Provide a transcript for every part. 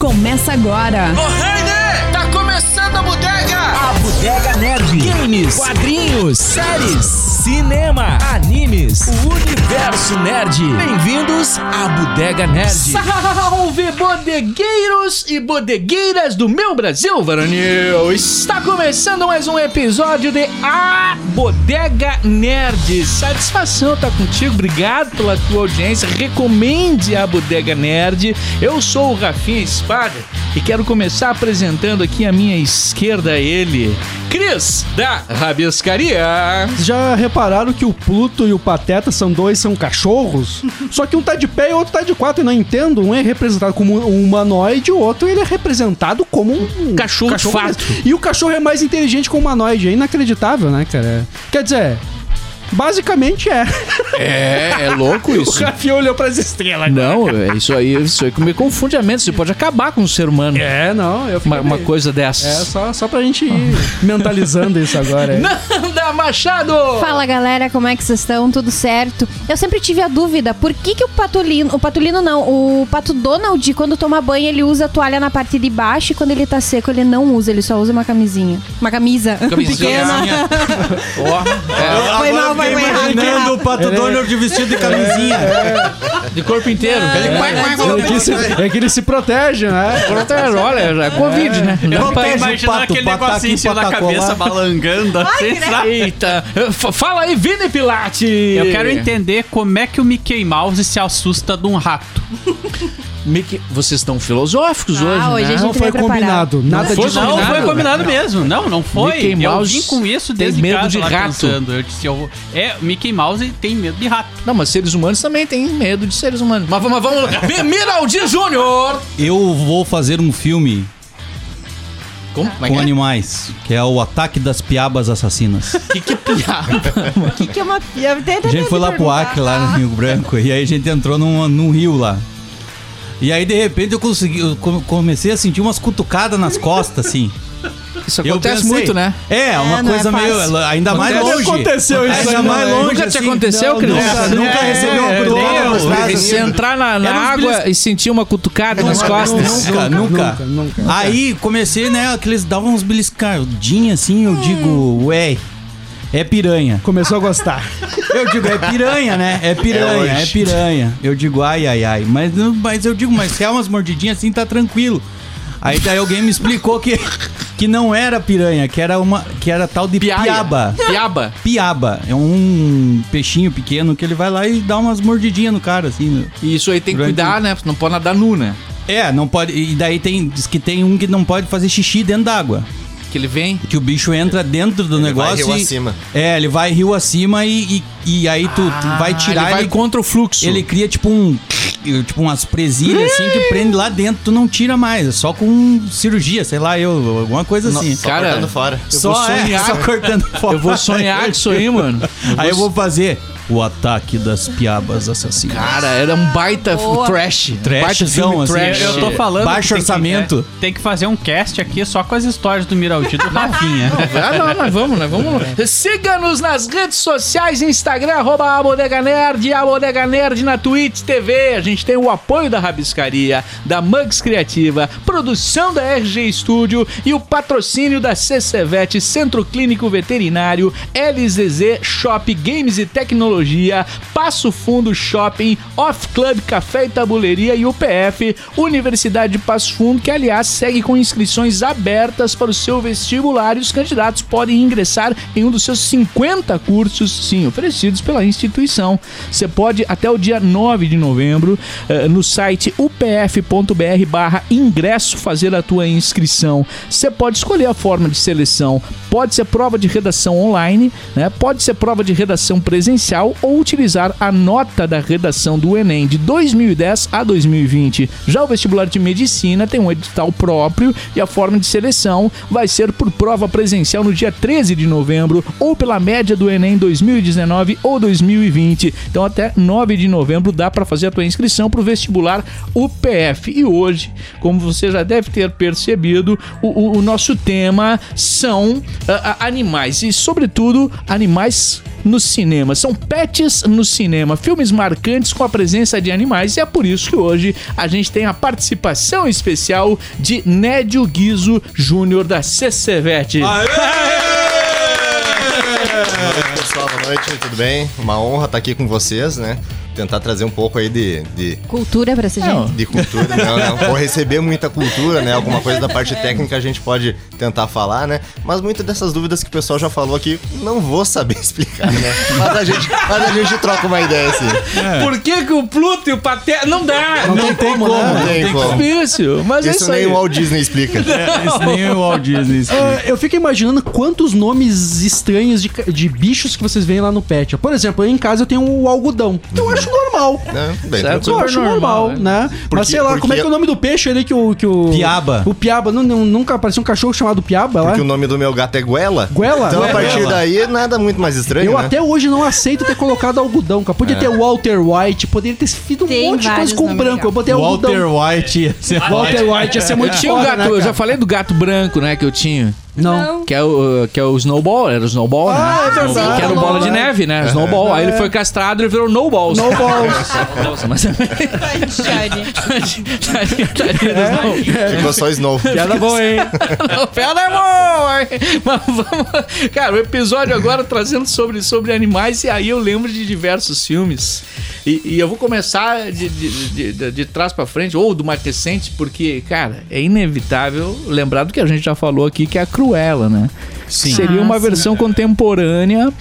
Começa agora. Ô, Heine! Tá começando a bodega! A Bodega Nerd. Games, quadrinhos, séries, cinema, animes, o universo nerd. Bem-vindos à Bodega Nerd. Salve, bodegueiros e bodegueiras do meu Brasil, varonil! Está começando mais um episódio de A Bodega Nerd. Satisfação estar contigo, obrigado pela tua audiência. Recomende a Bodega Nerd. Eu sou o Rafinha Espada e quero começar apresentando aqui à minha esquerda ele, Cris da Rabiscaria. Já repararam que o Pluto e o Pateta são dois, são cachorros? Só que um tá de pé e o outro tá de quatro, eu não entendo. Um é representado como um humanoide e o outro ele é representado como um Cachorro mesmo. E o cachorro é mais inteligente que o humanoide, é inacreditável, né, cara? Quer dizer, basicamente é. É, é louco O isso. Rafinha olhou pras estrelas. Não, é isso aí, isso aí que me confunde a mente. Você pode acabar com o ser humano. É, não, eu Uma, uma coisa É, dessas. só, só pra gente ir mentalizando isso agora. é. Nanda Machado! Fala galera, como é que vocês estão? Tudo certo? Eu sempre tive a dúvida, por que, que o patulino, o patulino não, o pato Donald, quando toma banho, ele usa a toalha na parte de baixo e quando ele tá seco, ele não usa, ele só usa uma camisinha. Uma camisa Camisinha. pequena. Ó, é, Foi mal, errado. imaginando o Pato Donald vestido de camisinha. de corpo inteiro. É que, se, é que ele se protege, né? Protege, olha, é Covid, né? Dá pra- Protege o Imaginando pato, aquele negocinho em cima da patacola. cabeça balangando assim? Eita! Fala aí, Vini Pilate! Eu quero entender como é que o Mickey Mouse se assusta de um rato. Mickey, vocês estão filosóficos Ah, hoje, hoje né? Não foi combinado. Nada foi disso. Não, combinado, foi combinado mesmo. Não, não foi. Mickey eu Mouse vim com isso tem desde medo casa de rato. pensando. Eu disse, eu vou... É, Mickey Mouse tem medo de rato. Não, mas seres humanos também têm medo de seres humanos. Mas vamos, vamos Miraldi Júnior! Eu vou fazer um filme Como? É com que é? animais, que é o Ataque das Piabas Assassinas. Que que piada? O que, que é uma piada? A gente foi lá pro Acre, lá no Rio Branco, e aí a gente entrou num, num rio lá. E aí, de repente, eu consegui, eu come- comecei a sentir umas cutucadas nas costas, assim. Isso acontece pensei, muito, né? É, uma É, não é coisa meio. fácil. Ainda mais longe. Aconteceu isso Ainda mais né? longe. Nunca te assim. aconteceu, Cris? Nunca, nunca recebeu uma É, cutucada. Se entrar na, na água e sentir uma cutucada nas costas. Nunca, nunca. nunca, nunca. Aí comecei, né? Aqueles davam uns beliscadinhos assim, eu digo, ué, é piranha. Começou a gostar. Eu digo, é piranha, né? É piranha, é, piranha. Eu digo, ai, ai, ai. Mas, mas eu digo, mas se é umas mordidinhas assim, tá tranquilo. Aí daí alguém me explicou que, que não era piranha, que era uma. que era tal de Piaia. piaba. Piaba. Piaba. É um peixinho pequeno que ele vai lá e dá umas mordidinhas no cara, assim. né? E isso aí tem que cuidar, né? Não pode nadar nu, né? É, não pode. E daí tem. Diz que tem um que não pode fazer xixi dentro d'água. Que ele vem. Que o bicho entra dentro do negócio. rio e, acima. É, ele vai rio acima e, e, e aí tu, tu vai tirar. Ah, ele vai contra o fluxo. ele cria tipo um. Tipo umas presilhas assim que prende lá dentro, tu não tira mais. É só com cirurgia, sei lá, eu, alguma coisa assim. Só Cara, cortando fora. eu só, vou sonhar- é, só cortando fora. Eu vou sonhar com isso aí, mano. Aí eu vou fazer o ataque das piabas assassinas. Cara, era um baita Boa. trash. Trashzão, baita filme assim. trash. Eu tô falando. Baixo que tem que- orçamento. é, tem que fazer um cast aqui só com as histórias do Miraldi do Rafinha. Não, nós vamos, nós vamos. Siga-nos nas redes sociais, Instagram, arroba a Bodega Nerd, a Bodega Nerd na Twitch TV. A gente tem o apoio da Rabiscaria, da Mugs Criativa, produção da RG Studio e o patrocínio da CCVET, Centro Clínico Veterinário, LZZ Shop Games e Tecnologia, Passo Fundo Shopping, Off Club Café e Tabuleiria e UPF, Universidade de Passo Fundo, que aliás segue com inscrições abertas para o seu vestibular e os candidatos podem ingressar em um dos seus 50 cursos, sim, oferecidos pela instituição. Você pode, até o dia 9 de novembro, eh, no site upf.br barra ingresso, fazer a tua inscrição. Você pode escolher a forma de seleção. Pode ser prova de redação online, né? pode ser prova de redação presencial ou utilizar a nota da redação do Enem de 2010 a 2020. Já o vestibular de medicina tem um edital próprio e a forma de seleção vai ser por prova presencial no dia 13 de novembro ou pela média do Enem 2019 ou 2020. Então até 9 de novembro dá para fazer a tua inscrição para o vestibular UPF. E hoje, como você já deve ter percebido, o, o- o nosso tema são ah, animais e, sobretudo, animais no cinema. São pet Pets no cinema, filmes marcantes com a presença de animais, e é por isso que hoje a gente tem a participação especial de Nédio Guizo Júnior da CCVET. Pessoal, boa noite, tudo bem? Uma honra estar aqui com vocês, né? Tentar trazer um pouco aí de, de, Cultura pra essa Não. gente. de cultura, não, não. Vou receber muita cultura, né? Alguma coisa da parte técnica a gente pode tentar falar, né? Mas muitas dessas dúvidas que o pessoal já falou aqui, não vou saber explicar, né? Mas a gente, mas a gente troca uma ideia, assim. Por que, que o Pluto e o Pateta. Não dá! Não, tem como, Não né? tem como. Difícil, mas é Isso isso nem aí. o Walt Disney explica. Isso nem o Walt Disney. Ah, eu fico imaginando quantos nomes estranhos de, de bichos que vocês veem lá no pet. Por exemplo, eu em casa eu tenho o algodão. Que eu acho normal. Né? Bem Certo. Eu acho normal, normal, né? Porque- Mas sei lá, como é que é o nome do peixe ali que o. Que o Piaba. O piaba. Não, não- nunca apareceu um cachorro chamado piaba lá? Porque o nome do meu gato é Guela. Guela? Então a Guela. partir daí nada muito mais estranho, Eu né? até hoje não aceito ter colocado algodão, cara. Podia ter Walter White, poderia ter sido um Tem monte de coisa com branco. legais. Eu botei Walter algodão. White. Walter White ia ser muito tinha um foda, gato, né, eu já falei do gato branco, né, que eu tinha. Não. Que é o, que é o Snowball, era o Snowball, Ah, né? é verdade. Que era o bola de neve, né? Snowball. Aí ele foi castrado e virou No Balls. No balls. Nossa, mas também. Ficou só Snow. Piada boa, hein? Não, piada boa, hein? Mas vamos... Cara, o episódio agora trazendo sobre, sobre animais, e aí eu lembro de diversos filmes. E, e eu vou começar de, de, de, de- de trás pra frente, ou do mais recente, porque, cara, é inevitável lembrar do que a gente já falou aqui, que é a Cruella, né? Sim. Seria Ah, uma sim. versão contemporânea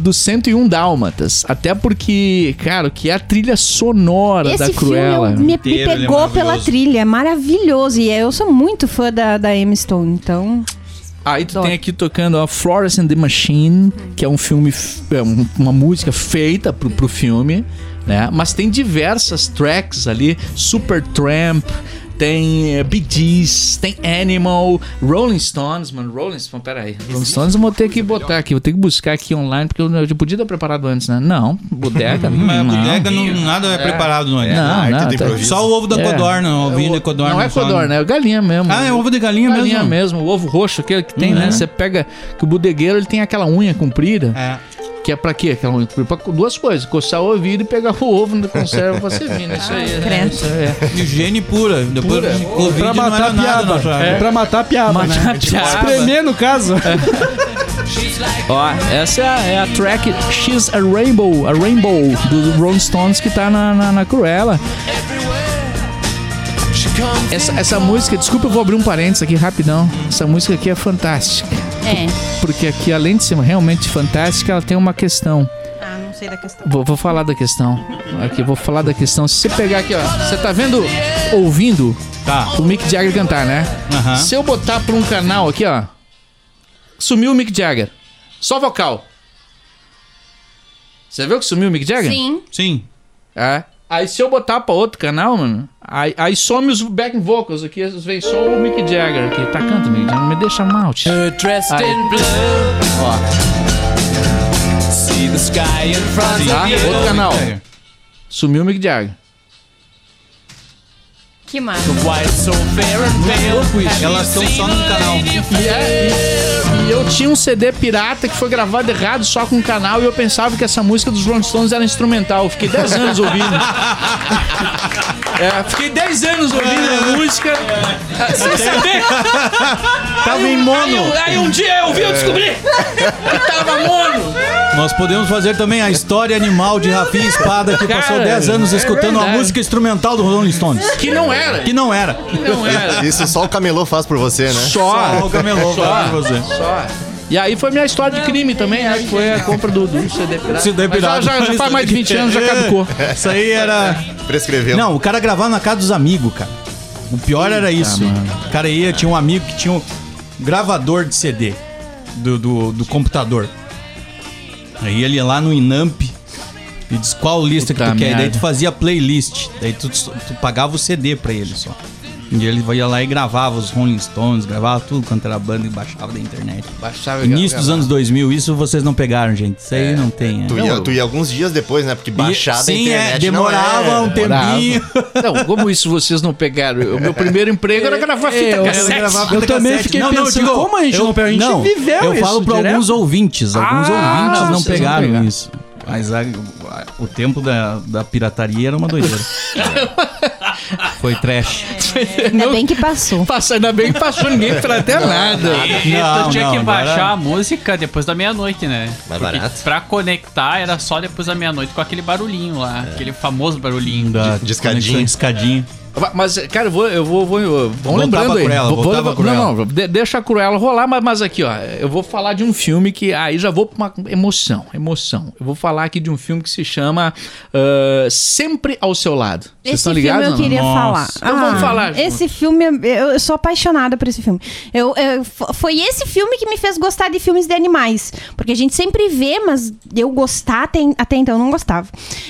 do 101 Dálmatas. Até porque, cara, que é a trilha sonora da Esse filme Cruella. eu- me, me Inteiro, ele é pegou pela maravilhoso. trilha, é maravilhoso. E eu sou muito fã da, da Emma Stone, então. Aí tu Adoro. tem aqui tocando a Florence and the Machine, que é um filme, é um- uma música feita pro, pro filme, né? Mas tem diversas tracks ali, Super Tramp, tem eh, Bee Gees, tem Animal, Rolling Stones, mano, Rolling Stones, peraí, Rolling Stones eu vou ter que botar aqui, vou ter que buscar aqui online, porque eu, eu podia ter preparado antes, né? Não, bodega, Mas não. bodega não, nada é, preparado, não é? Não, arte não, tá-. Só o ovo da É. codorna, o ovinho de codorna. Não é só, codorna, é galinha mesmo. Ah, é ovo de galinha, Galinha mesmo? mesmo, o ovo roxo, aquele que tem, Uhum. né? Você pega que o bodegueiro ele tem aquela unha comprida, É. que é pra quê? Unha comprida? Pra duas coisas, coçar o ouvido e pegar o ovo na conserva pra você vir, né? Isso aí, né? Isso aí é. Higiene pura. Depois Pura. de Covid Pra não matar nada, piaba. não, já. É. Pra matar a piaba, Matar né? a piaba. Espremer, no caso. Ó, essa é a, é a track She's a Rainbow, a Rainbow do Rolling Stones que tá na, na, na Cruella. Essa, essa música, desculpa, eu vou abrir um parênteses aqui rapidão. Essa música aqui é fantástica. É. Porque aqui, além de ser realmente fantástica, ela tem uma questão. Ah, não sei da questão. Vou, vou falar da questão. Aqui, vou falar da questão. Se você pegar aqui, ó. Você tá vendo, ouvindo Tá. o Mick Jagger cantar, né? Aham. Se eu botar pra um canal aqui, ó. Sumiu o Mick Jagger. Só vocal. Você viu que sumiu o Mick Jagger? Sim. Sim. É. Aí se eu botar pra outro canal, mano, aí, aí some os back vocals aqui, vem só o Mick Jagger aqui. Tá canta, Mick Jagger, me deixa mal, tio. Ó, see the sky in front tá? Outro canal. Sumiu o Mick Jagger. Que massa. Elas estão só no canal. E, é- e- e eu tinha um CD pirata que foi gravado errado só com um canal e eu pensava que essa música dos Rolling Stones era instrumental. Eu Fiquei 10 anos ouvindo. É, fiquei 10 anos ouvindo a música. é, Sem saber. Tava em Aí, mono. eu- aí um dia eu vi, eu descobri que tava mono. Nós podemos fazer também a história animal de Rafinha Espada, que Cara, passou 10 anos é escutando uma verdade. música instrumental do Rolling Stones. Que não era. Que não era. Que não era. Isso só o camelô faz por você, né? Só. Só o camelô Só. pra você. Só. E aí foi minha história de crime também, né? Que foi a compra do, do CD pirata. CD Mas pirata. Já, já, já faz mais de 20 anos, já caducou. Isso aí era. Prescreveu. Não, o cara gravava na casa dos amigos, cara. O pior era isso. O cara ia, tinha um amigo que tinha um gravador de CD do, do, do computador. Aí ele ia lá no Inamp e diz qual lista Puta que tu quer. E daí tu fazia playlist. Daí tu, tu pagava o CD pra ele só. E ele ia lá e gravava os Rolling Stones, gravava tudo quanto era banda e baixava da internet. Baixava e Início dos anos 2000, isso vocês não pegaram, gente. Isso aí não tem. é. Tu ia, tu ia alguns dias depois, né? Porque baixar da Sim, internet é, demorava não é... um tempinho. Não, como isso vocês não pegaram? O meu primeiro emprego era gravar fita eu- cassete. gravava Eu fita também cassete. fiquei pensando, como a gente não pegou? A gente não, viveu Eu isso falo pra direto. alguns ouvintes. Alguns Ah, ouvintes não, não não pegaram pegaram. isso. Mas a- o tempo da, da pirataria era uma doideira. Foi trash. Ainda bem que passou. Passa, ainda bem que passou ninguém até nada. E Não, tu tinha não, que baixar agora- a música depois da meia-noite, né? Mais Porque barato. Pra conectar era só depois da meia-noite com aquele barulhinho lá, aquele famoso barulhinho. Da De escadinha. conexão de escadinha. Mas, cara, eu vou. Eu vou, vou, eu- lembrando aí. Cruella, Vou- vou- Cruella. Não, não, de- deixa a Cruella rolar, mas, mas aqui, ó. Eu vou falar de um filme que. Aí já vou pra uma emoção. Emoção. Eu vou falar aqui de um filme que se chama ah, Sempre ao Seu Lado. Vocês Esse estão filme ligados? eu ou não? queria Nossa. falar. Ah, Então vamos falar. Esse filme, eu, eu sou apaixonada por esse filme. Eu, eu- foi esse filme que me fez gostar de filmes de animais. Porque a gente sempre vê, mas eu gostar até, até então eu não gostava.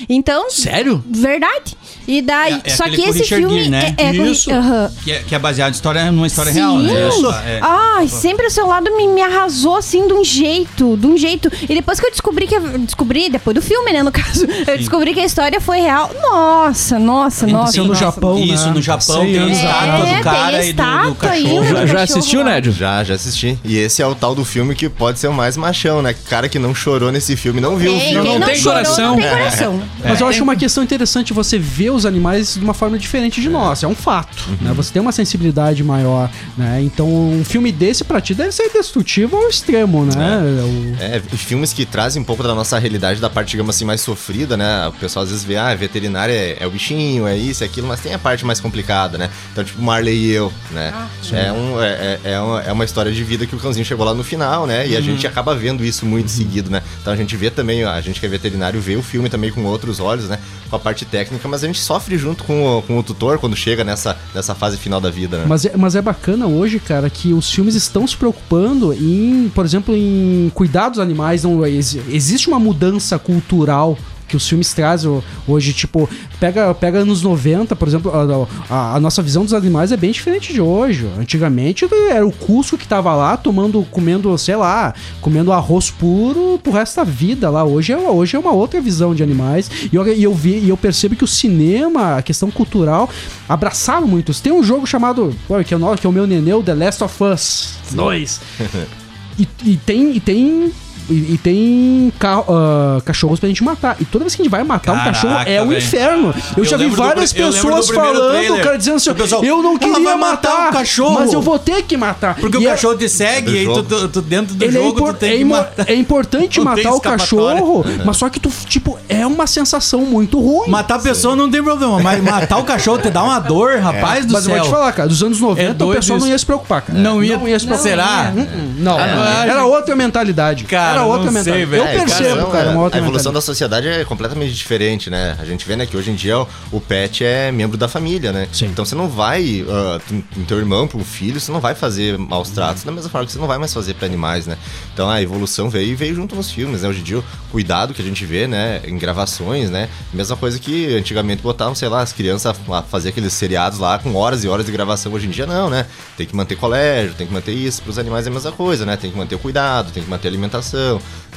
Então. Sério? Verdade. E daí. É- é só que com esse Richard filme. Gere, né? É, é com- Isso. aham. Que é, que é baseado em história, numa história Sim. real, né? Sim. É. Ai, sempre ao seu lado me, me arrasou assim de um jeito, de um jeito. E depois que eu descobri que descobri depois do filme, né, no caso, eu descobri que a história foi real. Nossa, nossa, nossa. Aconteceu no. Japão, Isso, né? no Japão 100 tem a estátua do É, cara e do, do cachorro. Já, já assistiu. Nédio? Já, já assisti. E esse é o tal do filme que pode ser o mais machão, né? Cara que não chorou nesse filme, não viu o filme. quem Não tem chorou, coração. Não tem coração. Mas eu acho uma questão interessante você ver os animais de uma forma diferente de nós. É um fato, né? Você tem uma sensibilidade maior, né? Então, um filme desse pra ti deve ser destrutivo ao extremo, né? O- É, filmes que trazem um pouco da nossa realidade, da parte, digamos assim, mais sofrida, né? O pessoal às vezes vê, ah, veterinária é, é o bichinho, é isso, é aquilo, mas tem a parte mais complicada, né? Então, tipo, Marley e eu, né? é, um, é, é, é uma, é uma história de vida que o cãozinho chegou lá no final, né? E a gente acaba vendo isso muito seguido, né? Então a gente vê também, a gente que é veterinário, vê o filme também com outros olhos, né? Com a parte técnica, mas a gente sofre junto com o, com o tutor quando chega nessa, nessa fase final da vida, né? Mas é, mas é bacana hoje, cara, que os filmes estão se preocupando em, por exemplo, em cuidar dos animais. Não, ex- existe uma mudança cultural que os filmes trazem ho- hoje, tipo, pega, pega anos 90, por exemplo, a, a- a nossa visão dos animais é bem diferente de hoje. Antigamente era o Cusco que tava lá tomando, comendo, sei lá, comendo arroz puro pro resto da vida lá. Hoje é, hoje é uma outra visão de animais. E eu, e eu vi, e eu percebo que o cinema, a questão cultural, abraçaram muito. Tem um jogo chamado, que é o, que é o meu nenê, The Last of Us 2. E, e tem. E tem. E, e tem ca- ah, cachorros pra gente matar. E toda vez que a gente vai matar um Caraca, cachorro é um inferno. Eu, Eu já vi várias eu do pessoas falando, trailer. o cara dizendo assim: pessoal, eu não "Ela queria matar matar o cachorro." Mas eu vou ter que matar. Porque E o é- cachorro te segue e aí tu, tu- tu dentro do ele é, jogo impor- tu tem é que matar. é importante Não matar o cachorro, mas só que tu, tipo, é uma sensação muito ruim. Matar a pessoa não tem problema, mas matar o cachorro te dá uma dor, rapaz do Mas eu céu. vou te falar, cara, dos anos 90 É o pessoal não ia se preocupar, cara. Não ia- se preocupar. será? Hum, Não, Ah, era outra mentalidade. Cara, era outra sei, mentalidade. Eu É, percebo, cara, é, a evolução da sociedade é completamente diferente, né? A gente vê né, que hoje em dia o, pet é membro da família, né? Sim. Então você não vai, uh, com teu irmão, um filho, você não vai fazer maus tratos, da mesma forma que você não vai mais fazer para animais, né? Então a evolução veio e veio junto nos filmes, né? Hoje em dia o cuidado que a gente vê, né, em gravações, né? Mesma coisa que antigamente botavam, sei lá, as crianças a fazer aqueles seriados lá com horas e horas de gravação. Hoje em dia não, né? Tem que manter colégio, tem que manter isso. Para os animais é a mesma coisa, né? Tem que manter o cuidado, tem que manter a alimentação,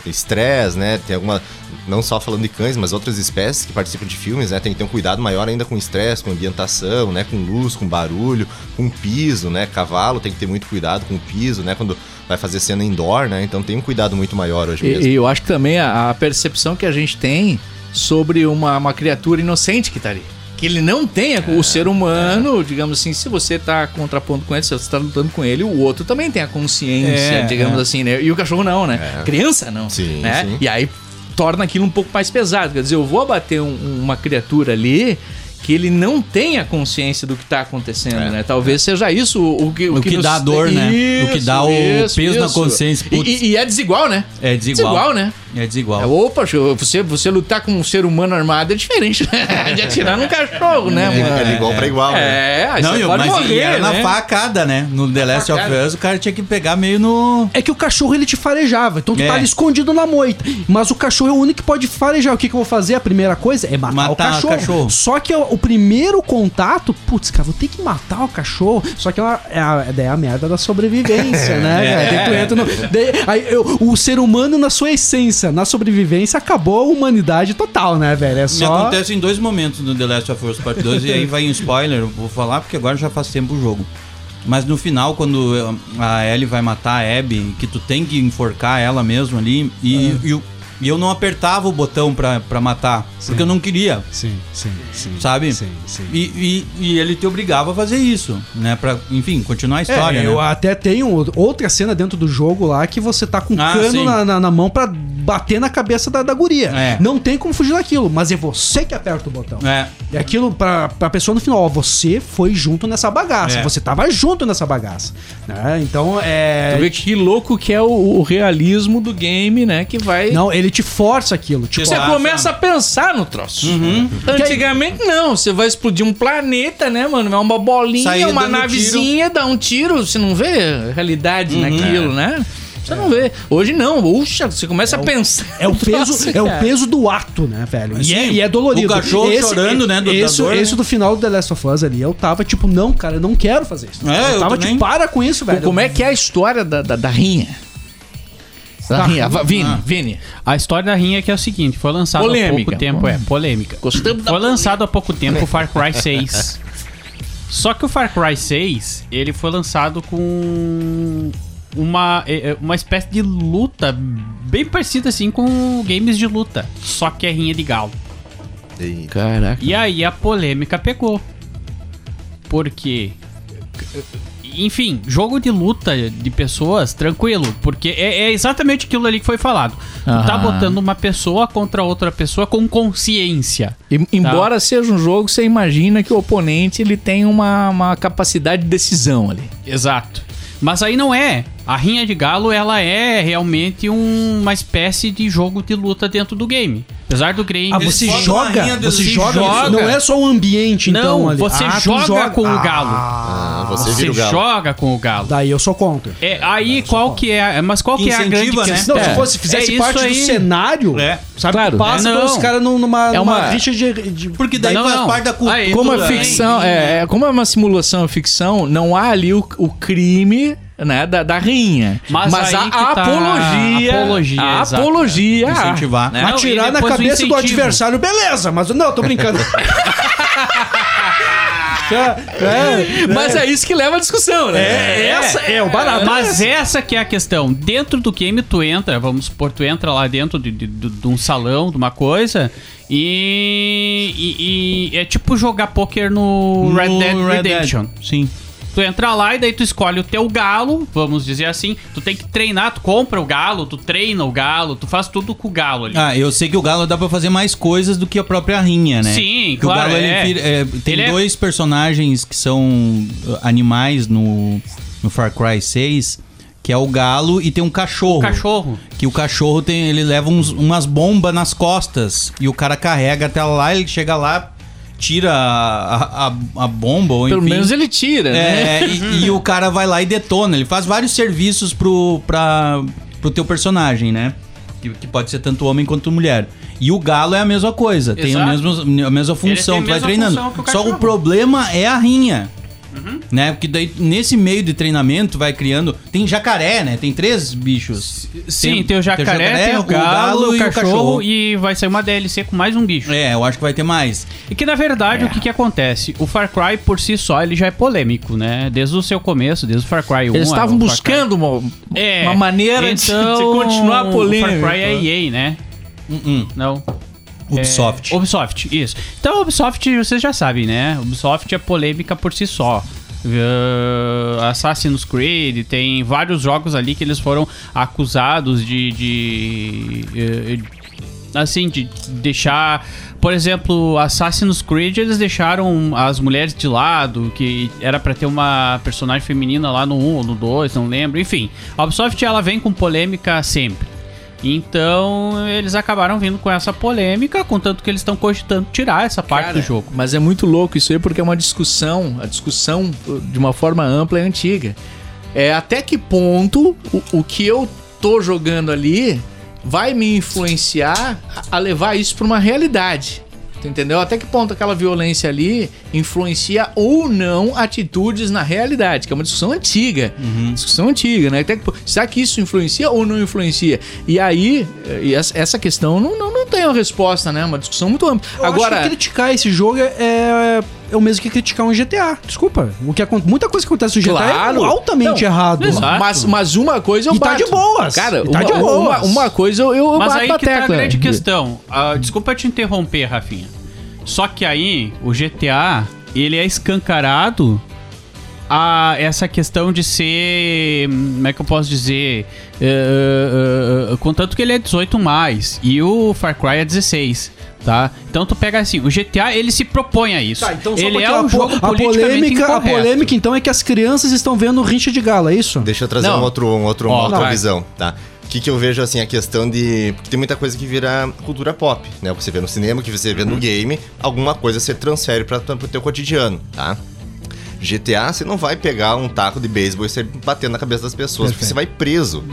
tem estresse, né? Tem alguma não só falando de cães, mas outras espécies que participam de filmes, né? Tem que ter um cuidado maior ainda com estresse, com ambientação, né? Com luz, com barulho, com piso, né? Cavalo tem que ter muito cuidado com o piso, né? Quando vai fazer cena indoor, né? Então tem um cuidado muito maior hoje mesmo. E, e eu acho que também a, a percepção que a gente tem sobre uma, uma criatura inocente que tá ali. Que ele não tenha o ser humano, digamos assim, se você tá contrapondo com ele, se você tá lutando com ele, o outro também tem a consciência, É, digamos é. assim, né? E o cachorro não, né? Criança não. Sim, né? sim. E aí torna aquilo um pouco mais pesado. Quer dizer, eu vou abater um- uma criatura ali que ele não tenha consciência do que tá acontecendo, É, né? Talvez seja isso o, o que, O que dá dor, né? O que dá o peso na consciência. E, e- é desigual, né? É desigual. né? É desigual. É, opa, você, você lutar com um ser humano armado é diferente né? de atirar num cachorro, né, É, mano? é de igual para igual, né? É, aí Não, você eu, pode mas morrer, era né? na facada, né? No The Last of. Us, o cara tinha que pegar meio no. É que o cachorro ele te farejava, então tu É. tá ali escondido na moita. Mas o cachorro é o único que pode farejar. O que, que eu vou fazer? A primeira coisa é matar, Matar o o cachorro. cachorro. Só que o, o primeiro contato, putz, cara, vou ter que matar o cachorro. Só que é, uma, é, a, é a merda da sobrevivência, né? É. cara? Daí tu entra no- daí- aí eu- o ser humano, na sua essência, na sobrevivência, acabou a humanidade total, né, velho? É Me só. acontece em dois momentos no The Last of Us Part 2, e aí vai em spoiler, eu vou falar porque agora já faz tempo o jogo. Mas no final, quando a Ellie vai matar a Abby, que tu tem que enforcar ela mesmo ali, e, e o, E eu não apertava o botão pra, pra matar, porque eu não queria, Sim, sim, sim. sabe? Sim, sim. E, e, e ele te obrigava a fazer isso, né? Pra, enfim, continuar a história, é, né? eu até tenho outra cena dentro do jogo lá que você tá com um Ah, cano sim. na, na, na mão pra bater na cabeça da, da guria. É. Não tem como fugir daquilo, mas é você que aperta o botão. É. E aquilo pra, pra pessoa no final, ó, você foi junto nessa bagaça, É. você tava junto nessa bagaça. Né? Então é. Tu vê que louco que é o, o realismo do game, né? Que vai. Não, ele te força aquilo. Tipo, Você Exato. começa a pensar no troço. Uhum. Antigamente não, você vai explodir um planeta, né, mano? É uma bolinha, Sair uma navezinha, dá um tiro, você não vê realidade naquilo, né? Você não vê. Hoje não, puxa, você começa a pensar. É o peso, troço, é o peso do ato, né, velho? E, Sim, é, e é dolorido. o cachorro chorando, né, do- da esse, dor, né? esse do final do The Last of Us ali, eu tava tipo, não, cara, eu não quero fazer isso. É, eu eu tava também. tipo, para com isso, velho. Como é que é a história da, da, da rinha? Da Da rinha. Va- Vini, Ah. Vini. A história da rinha é que é o seguinte, foi lançado há Polêmica. pouco tempo, é, polêmica. Gostamos da Foi lançado há pouco tempo o Far Cry 6. Só que o Far Cry 6, ele foi lançado com uma, é, é, uma espécie de luta bem parecida assim com games de luta, só que é rinha de galo. Caraca. E aí a polêmica pegou. Porque. Enfim, jogo de luta de pessoas, tranquilo. Porque é, é exatamente aquilo ali que foi falado. Tu tá botando uma pessoa contra outra pessoa com consciência. E- embora seja um jogo, você imagina que o oponente ele tem uma, uma capacidade de decisão ali. Exato. Mas aí não é. A rinha de galo, ela é realmente um- uma espécie de jogo de luta dentro do game. Apesar do game. Ah, você joga? Você joga, joga. Não é só o ambiente, Não, então. ali. você Ah, tu joga com o galo. Ah, você, Você vira o galo. joga com o galo. Daí eu sou contra. É, aí qual que é. Mas qual que é a grande Incentiva, né? questão? Não, se É. fosse, fizesse É parte do cenário, É. sabe? Claro. Passa É, não. os caras num- numa, É numa uma- rixa de, de- Porque daí Não, faz não. parte da cultura. Aí, Como é ficção, é, é- como é uma simulação é ficção, não há ali o, o crime né, da, da rinha. Mas Mas, a tá apologia. apologia, a exato. apologia. Incentivar. né? Atirar na cabeça do adversário, beleza, mas não, tô brincando. é, é, Mas é isso que leva a discussão, né? é, essa é o barato. Mas essa que é a questão. Dentro do game, tu entra, vamos supor, tu entra lá dentro de, de- de- de um salão, de uma coisa, e, e- e é tipo jogar poker no, No Red Dead Red Dead. Redemption. Sim. Tu entra lá e daí tu escolhe o teu galo, vamos dizer assim. Tu tem que treinar, tu compra o galo, tu treina o galo, tu faz tudo com o galo ali. Ah, eu sei que o galo dá pra fazer mais coisas do que a própria rinha, né? Sim, Porque claro, O galo, ele é. vira- é, tem Ele é- dois personagens que são uh, animais no, no Far Cry 6, que é o galo e tem um cachorro. O cachorro. Que o cachorro tem, ele leva uns- umas bombas nas costas e o cara carrega até lá, ele chega lá, tira a, a, a bomba, ou Pelo enfim. menos ele tira, né? É, e, e o cara vai lá e detona. Ele faz vários serviços pro, pra, pro teu personagem, né? Que, que pode ser tanto homem quanto mulher. E o galo é a mesma coisa, tem a Exato. mesma, a mesma função, tu vai treinando. Só o problema é a rinha. Né? Porque daí, nesse meio de treinamento, vai criando. Tem jacaré, né? Tem três bichos. Sim, tem, o jacaré, tem o galo, o cachorro, e vai sair uma DLC com mais um bicho. É, eu acho que vai ter mais. E que na verdade o que que acontece? O Far Cry por si só ele já é polêmico, né? Desde o seu começo, desde o Far Cry 1. Eles estavam ao Far buscando uma, Cry- É, uma maneira de- então, de, continuar polêmico. O Far Cry é EA, né? Uh-uh. Não. Ubisoft. É, Ubisoft, isso. Então, Ubisoft, vocês já sabem, né? Ubisoft é polêmica por si só. Uh, Assassin's Creed, tem vários jogos ali que eles foram acusados de. de eh, assim, de deixar. Por exemplo, Assassin's Creed, eles deixaram as mulheres de lado, que era pra ter uma personagem feminina lá no 1 ou no 2, não lembro. Enfim, a Ubisoft ela vem com polêmica sempre. Então, eles acabaram vindo com essa polêmica, contanto que eles estão cogitando tirar essa parte Cara, do jogo. Mas é muito louco isso aí, porque é uma discussão, a discussão de uma forma ampla é antiga. É até que ponto o, o que eu tô jogando ali vai me influenciar a, a levar isso pra uma realidade. Tu entendeu? Até que ponto aquela violência ali influencia ou não atitudes na realidade, que é uma discussão antiga. Discussão antiga, né? Até que, será que isso influencia ou não influencia? E aí, eh, essa questão não, não, não tem uma resposta, né? É Uma discussão muito ampla. Eu Agora, acho que criticar esse jogo é, é é o mesmo que criticar um GTA. Desculpa. O que muita coisa que acontece no GTA Claro. é altamente Não, errado. exato. Mas, mas uma coisa eu E tá bato. de boas. Cara, E tá uma, de boas. Uma, uma coisa eu, eu Mas bato aí na que tá a tecla. grande questão. Ah, desculpa te interromper, Rafinha. Só que aí, o GTA, ele é escancarado a essa questão de ser. Como é que eu posso dizer? Eh, eh, contanto que ele é 18 mais e o Far Cry é 16. Tá? Então tu pega assim, o GTA ele se propõe a isso. Tá, então só ele é um a, jogo a polêmica, a polêmica então é que as crianças estão vendo rincha de gala, é isso? Deixa eu trazer Não. um outro, um outro, Ó, uma outra vai. visão, tá? O que, que eu vejo, assim, a questão de... Porque tem muita coisa que vira cultura pop, né? O que você vê no cinema, o que você vê Uhum. no game, alguma coisa você transfere para pro teu cotidiano, tá? GTA, você não vai pegar um taco de beisebol e você bater na cabeça das pessoas, porque você vai preso.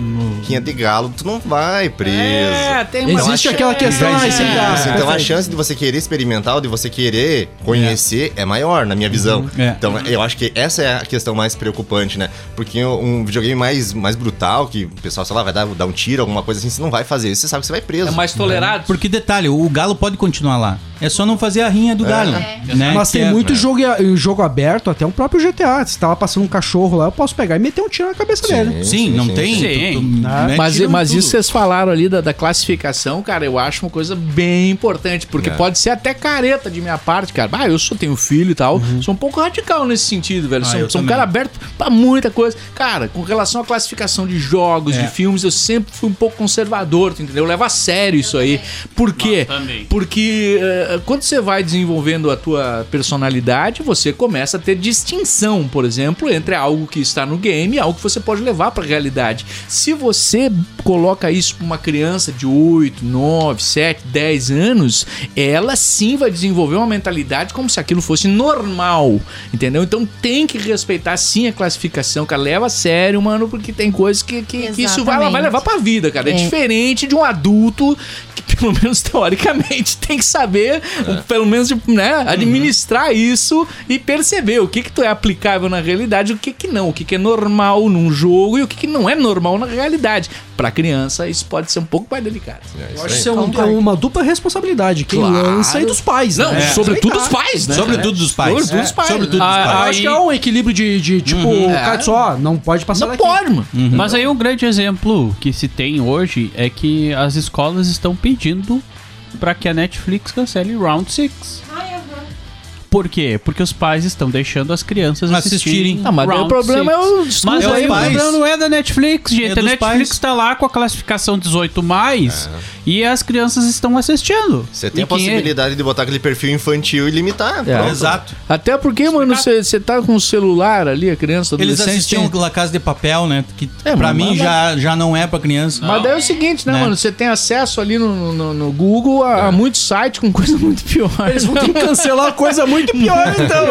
Quinha de galo, tu não vai preso. É, tem uma... Existe aquela questão, dá, isso. Então a perfeito. chance de você querer experimentar ou de você querer conhecer é, maior, na minha visão. É. Então eu acho que essa é a questão mais preocupante, né? Porque um videogame mais, mais brutal, que o pessoal, sei lá, vai dar, dar um tiro, alguma coisa assim, você não vai fazer isso, você sabe que você vai preso. É mais tolerado. Porque detalhe, o galo pode continuar lá. É só não fazer a rinha do galo. Né? Mas Que tem é- muito jogo, jogo aberto, até o próprio GTA. Se tava passando um cachorro lá, eu posso pegar e meter um tiro na cabeça dele. Sim, não sim, tem. sim. tu- tu mete Mas, mas isso vocês falaram ali da, da classificação, cara, eu acho uma coisa bem importante, porque É. pode ser até careta de minha parte, cara. Ah, eu só tenho filho e tal. Sou um pouco radical nesse sentido, velho. Ah, sou sou um cara aberto pra muita coisa. Cara, com relação à classificação de jogos, É. de filmes, eu sempre fui um pouco conservador, tu entendeu? Eu levo a sério isso aí. Por quê? Porque eh, quando você vai desenvolvendo a tua personalidade, você começa a ter distinção, por exemplo, entre algo que está no game e algo que você pode levar para a realidade. Se você coloca isso para uma criança de 8, 9, 7, 10 anos, ela sim vai desenvolver uma mentalidade como se aquilo fosse normal, entendeu? Então tem que respeitar sim a classificação, cara. Leva a sério, mano, porque tem coisas que, que, que isso vai, vai levar pra vida, cara. É, É. diferente de um adulto que, pelo menos teoricamente, tem que saber, pelo menos, né, administrar isso e perceber o que que tu é aplicável na realidade e o que que não, o que que é normal num jogo e o que que não é normal na realidade. Pra criança, isso pode ser um pouco mais delicado. É Eu acho que isso é, um- é uma dupla responsabilidade. Quem Claro. lança e dos pais, Não, né? sobretudo Respeitar. os pais, né? Sobretudo dos pais. Sobretudo É, dos pais. Sobretudo dos Ah, Eu pais. acho que é um equilíbrio de, de, tipo, o cara diz, ó, não pode passar Não daqui. pode, mano. Mas aí um grande exemplo que se tem hoje é que as escolas estão pedindo para que a Netflix cancele Round 6. Por quê? Porque os pais estão deixando as crianças assistirem. Assistirem. Ah, mas o problema Six. é o Mas É aí o problema não é da Netflix, gente. É a Netflix pais. tá lá com a classificação 18 mais e as crianças estão assistindo. Você tem E a é- possibilidade de botar aquele perfil infantil e limitar. É. Exato. Até porque, mano, você tá com o celular ali, a criança, Eles assistiam tem- La Casa de Papel, né? Que É, pra mim já, já não é pra criança. Mas daí é o seguinte, né, Né? mano? Você tem acesso ali no, no, no Google a, a muitos sites com coisa muito pior. Eles vão ter que cancelar coisa muito pior, então.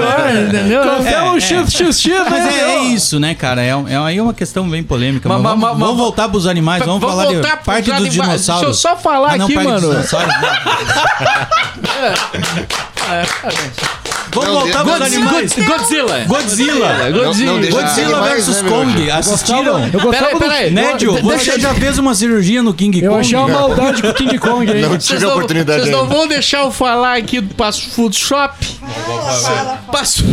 Entendeu? Café É, um é. x x x Mas né? é, é isso, né, cara? É, é aí uma questão bem polêmica. Mas- vamos, mas- vamos voltar pros animais, vamos, falar de parte dos animais. dinossauros. Deixa eu só falar Ah, não, aqui, parte dos mano. dinossauros, né? Vamos voltar pros Godzi- animais. God- Godzilla. Godzilla. Godzilla. Não, não deixa- Godzilla Animais, vs né, Kong. Assistiram? Eu gostava Peraí. Nédio, você já fez uma cirurgia no King Eu Kong? achei uma maldade com o King Kong, hein? Não Vocês tive a oportunidade Vocês não vão deixar eu falar aqui do Passo Food Shop? Passo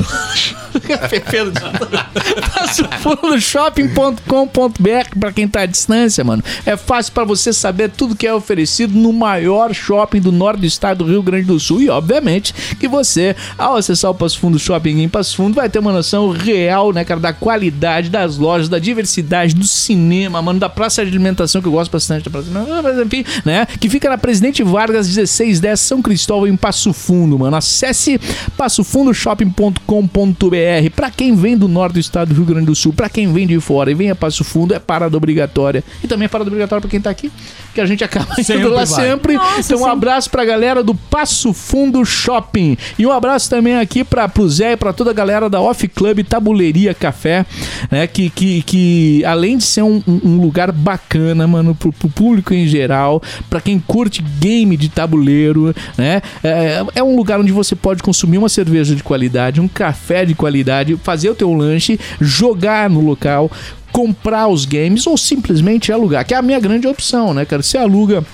Passofoodshopping.com.br pra quem tá à distância, mano. É fácil pra você saber tudo que é oferecido no maior shopping do norte do estado do Rio Grande do Sul. E, obviamente, que você, ao acessar o Passo Fundo Shopping em Passo Fundo, vai ter uma noção real, né, cara, da qualidade das lojas, da diversidade do cinema, mano, da praça de alimentação, que eu gosto bastante da praça de alimentação, enfim, né, que fica na Presidente Vargas 1610 São Cristóvão, em Passo Fundo, mano. Acesse passofundoshopping.com.br. Pra quem vem do norte do estado do Rio Grande do Sul, pra quem vem de fora e vem a Passo Fundo, é parada obrigatória. E também é parada obrigatória pra quem tá aqui, que a gente acaba indo Sempre lá vai. sempre. Nossa, então, um sim. abraço pra galera do Passo Fundo Shopping. E um abraço também aqui pra, pro Zé e pra toda a galera da Off Club Tabuleiria Café, né? Que, que, que além de ser um, um- um lugar bacana, mano, pro, pro público em geral, pra quem curte game de tabuleiro, né? É, é um lugar onde você pode consumir uma cerveja de qualidade, um café de qualidade, fazer o teu lanche, jogar no local, comprar os games ou simplesmente alugar, que é a minha grande opção, né, cara? Você aluga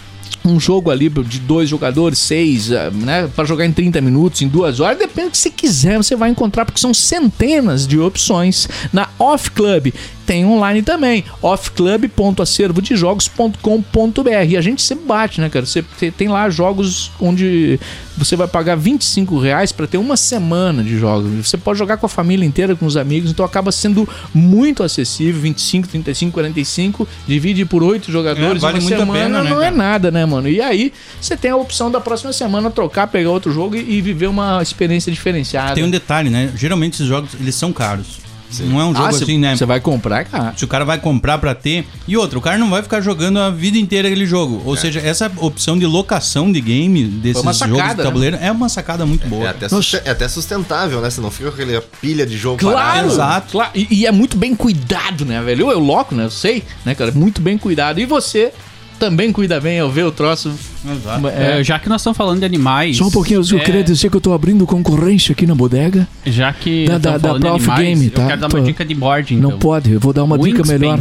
um jogo ali de dois jogadores, seis, ah, né, para jogar em 30 minutos, em duas horas, depende do que você quiser, você vai encontrar, porque são centenas de opções na Off Club. Tem online também, offclub.acervodejogos.com.br. E a gente sempre bate, né, cara? Você tem lá jogos onde você vai pagar 25 reais para ter uma semana de jogos. Você pode jogar com a família inteira, com os amigos, então acaba sendo muito acessível. 25, 35, 45, divide por oito jogadores. É, vale uma muito a semana pena, né, não é nada, né, mano? E aí você tem a opção da próxima semana trocar, pegar outro jogo e, e viver uma experiência diferenciada. Tem um detalhe, né? Geralmente esses jogos, eles são caros. Não é um jogo ah, assim, né? Você vai comprar, cara. Se o cara vai comprar pra ter. E outro, o cara não vai ficar jogando a vida inteira aquele jogo. Ou seja, essa opção de locação de game desses uma jogos sacada, de tabuleiro é uma sacada muito boa. É até, susten- é até sustentável, né? Você não fica com aquela pilha de jogo Claro, parado. Exato. claro. E, e é muito bem cuidado, né, velho? Eu, eu loco, né? Eu sei, né, cara? Muito bem cuidado. E você também cuida bem ao ver o troço. Exato. É, É, já que nós estamos falando de animais. Só um pouquinho, eu é, queria dizer que eu tô abrindo concorrência aqui na bodega. Já que Da- da- da Prof animais, Game, eu tá? quero dar Tô- uma dica de board, então. Não pode, eu vou dar uma dica melhor.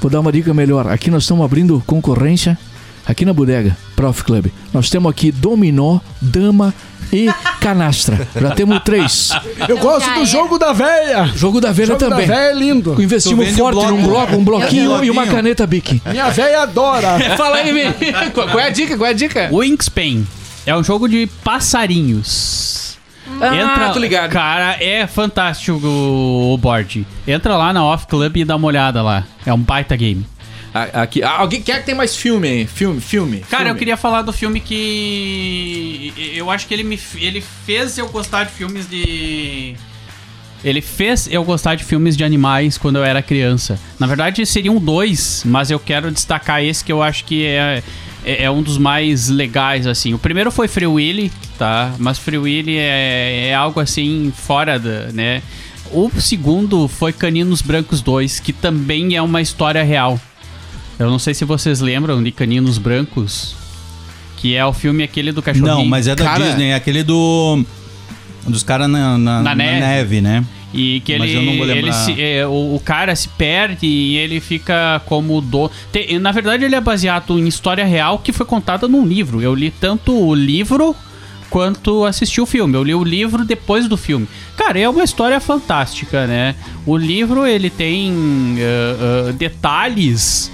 Vou dar uma dica melhor. Aqui nós estamos abrindo concorrência aqui na bodega, Prof Club. Nós temos aqui dominó, dama e canastra. Já temos três. Eu gosto do é. jogo da véia. Jogo da velha jogo também. da véia é lindo. Investimos forte um bloco. num bloco, um bloquinho e uma caneta Bic. Minha véia adora. Fala aí, menino. Qual qual é a dica? Qual é a dica? Wingspan é um jogo de passarinhos. Ah, tô ligado. Cara, é fantástico o, o board. Entra lá na Off Club e dá uma olhada lá. É um baita game. Aqui, ah, alguém quer que tem mais filme aí? Filme, filme. Cara, filme. eu queria falar do filme que. Eu acho que ele me ele fez eu gostar de filmes de. Ele fez eu gostar de filmes de animais quando eu era criança. Na verdade, seriam dois, mas eu quero destacar esse que eu acho que é, é, é um dos mais legais, assim. O primeiro foi Free Willy, tá? Mas Free Willy é, é algo assim fora da, né? O segundo foi Caninos Brancos 2, que também é uma história real. Eu não sei se vocês lembram de Caninos Brancos, que é o filme aquele do cachorrinho. Não, mas é da Cara- Disney, é aquele do. Dos caras na, na, Na na neve. neve. né? E que Mas ele, eu não vou lembrar. se- é, o, o cara se perde e ele fica como do. Tem- na verdade, ele é baseado em história real que foi contada num livro. Eu li tanto o livro quanto assisti o filme. Eu li o livro depois do filme. Cara, é uma história fantástica, né? O livro ele tem ah, ah, detalhes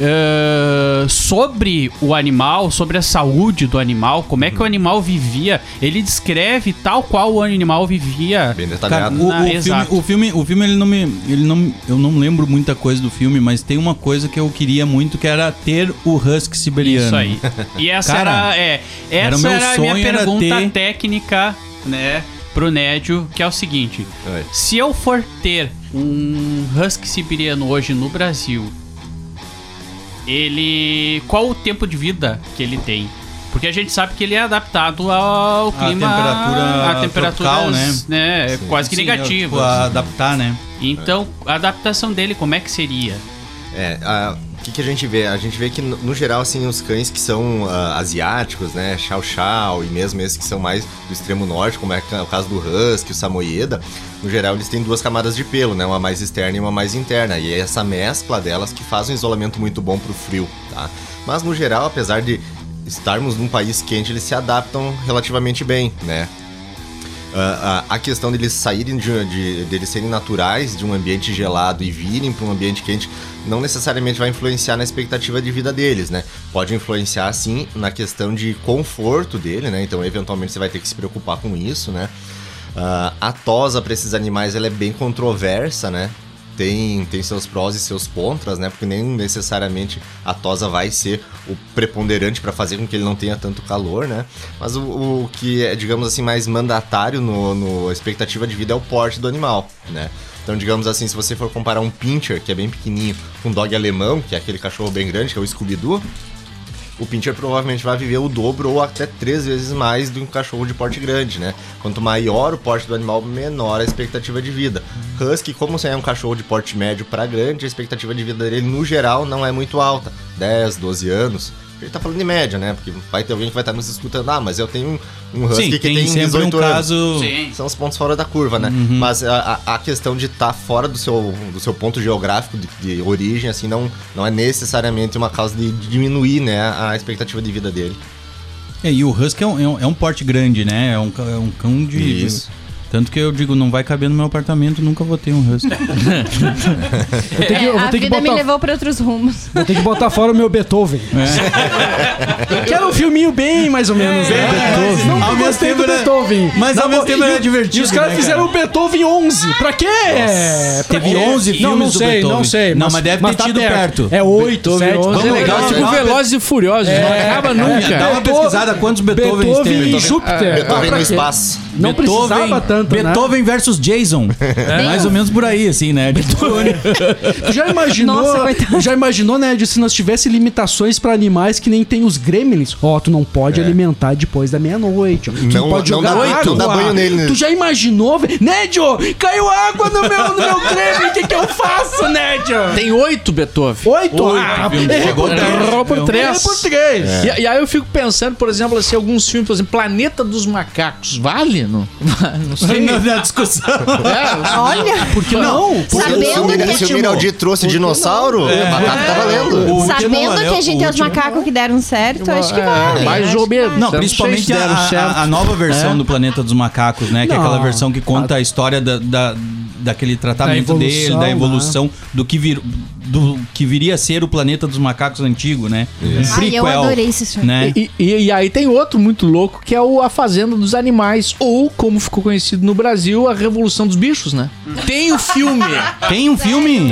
ah, sobre o animal, sobre a saúde do animal, como é que o animal vivia. Ele descreve tal qual o animal vivia. Bem Cara, detalhado. o, Na- o filme, o filme, o filme ele não me, ele não, eu não lembro muita coisa do filme, mas tem uma coisa que eu queria muito que era ter o husky siberiano. Isso aí. E essa Cara, era, é, era o essa meu era, a minha era pergunta ter- técnica, né, pro Nédio, que é o seguinte: Oi. se eu for ter um husky siberiano hoje no Brasil, ele qual o tempo de vida que ele tem? Porque a gente sabe que ele é adaptado ao clima, temperatura a temperaturas, tropical, né? né, quase que Sim, negativas. tipo, adaptar, né? Então, a adaptação dele, como é que seria? É, a- que, que a gente vê? A gente vê que, no, geral, assim, os cães que são ah, asiáticos, né? Chow Chow e mesmo esses que são mais do extremo norte, como é o caso do Husky, o Samoyeda, no geral, eles têm duas camadas de pelo, né? Uma mais externa e uma mais interna. E é essa mescla delas que faz um isolamento muito bom pro frio, tá? Mas, no geral, apesar de estarmos num país quente, eles se adaptam relativamente bem, né? Ah, a, a questão deles saírem de, de deles serem naturais de um ambiente gelado e virem para um ambiente quente não necessariamente vai influenciar na expectativa de vida deles, né? Pode influenciar sim na questão de conforto dele, né? Então eventualmente você vai ter que se preocupar com isso, né? Ah, a tosa para esses animais ela é bem controversa, né? Tem, tem seus prós e seus contras, né? Porque nem necessariamente a tosa vai ser o preponderante para fazer com que ele não tenha tanto calor, né? Mas o, o que é, digamos assim, mais mandatário no, no expectativa de vida é o porte do animal, né? Então, digamos assim, se você for comparar um pincher, que é bem pequenininho, com um dog alemão, que é aquele cachorro bem grande, que é o Scooby-Doo, o pincher provavelmente vai viver o dobro ou até três vezes mais do que um cachorro de porte grande, né? Quanto maior o porte do animal, menor a expectativa de vida. Husky, como é um cachorro de porte médio para grande, a expectativa de vida dele, no geral, não é muito alta. 10, 12 anos. A gente tá falando de média, né? Porque vai ter alguém que vai estar nos escutando, ah, mas eu tenho um, um husky Sim, que tem, tem, sempre 18 um anos. caso. Sim. São os pontos fora da curva, né? Mas a, a- questão de estar fora do seu, do seu ponto geográfico de, de origem, assim, não, não é necessariamente uma causa de diminuir, né, a expectativa de vida dele. É, e o Husky é um, é um- é um porte grande, né? É um, é um cão de. Isso. Tanto que eu digo, não vai caber no meu apartamento, nunca vou ter um Husky. Eu tenho que, eu vou É, a ter que vida me botar, levou pra outros rumos. vou ter que botar fora o meu Beethoven. É. Que era um filminho bem mais ou menos. né? Beethoven. Não Ao gostei tempo do era- Beethoven. mas ao Não, mesmo tempo e- era divertido, E os caras né, fizeram o Beethoven 11. Pra quê? Pra Teve quê? 11 não, filmes não do sei, Beethoven. Não sei, Não, mas deve ter tá tido perto. É 8, Beethoven 7. 11 é Vamos legal, legal, tipo. Velozes e Furiosos, não acaba É, nunca. dá uma pesquisada quantos Beethovens Beethoven tem. e Júpiter. Beethoven no espaço. Não precisava tanto, né? Beethoven versus Jason. Mais ou menos por aí, assim, né? Tu já imaginou, Nossa, já imaginou, né, de se nós tivesse limitações pra animais que nem tem os gremlins? Ó, tu não pode alimentar depois da meia-noite. Tu Não- pode não jogar dá- água. não dá banho nele, né? Tu já imaginou? Nédio, caiu água no meu, no meu gremlin, o que que eu faço, Nédio? Tem oito Beethoven. Oito? Ah, por três. três. Errou por três. Por três. E, e aí eu fico pensando, por exemplo, assim, alguns filmes, por exemplo, Planeta dos Macacos, vale? Não, não sei. Na, na discussão. É, Olha, Por que não? Porque Sabendo se que, se o Miraldi trouxe dinossauro, batata tá valendo. O sabendo né, que a gente tem os macacos que deram certo, acho que é, vale. mais acho ou que menos. Não, não principalmente a, a- nova versão É. do Planeta dos Macacos, né? Que é aquela Não. versão que conta a história da, da- daquele tratamento Da dele, evolução, da evolução, do, que vir, do que viria a ser o Planeta dos Macacos antigo, né? Um Ai, eu adorei esse filme. Né? E, e- e aí tem outro muito louco que é o A Fazenda dos Animais, ou como ficou conhecido no Brasil, A Revolução dos Bichos, né? Tem o filme. Tem um filme?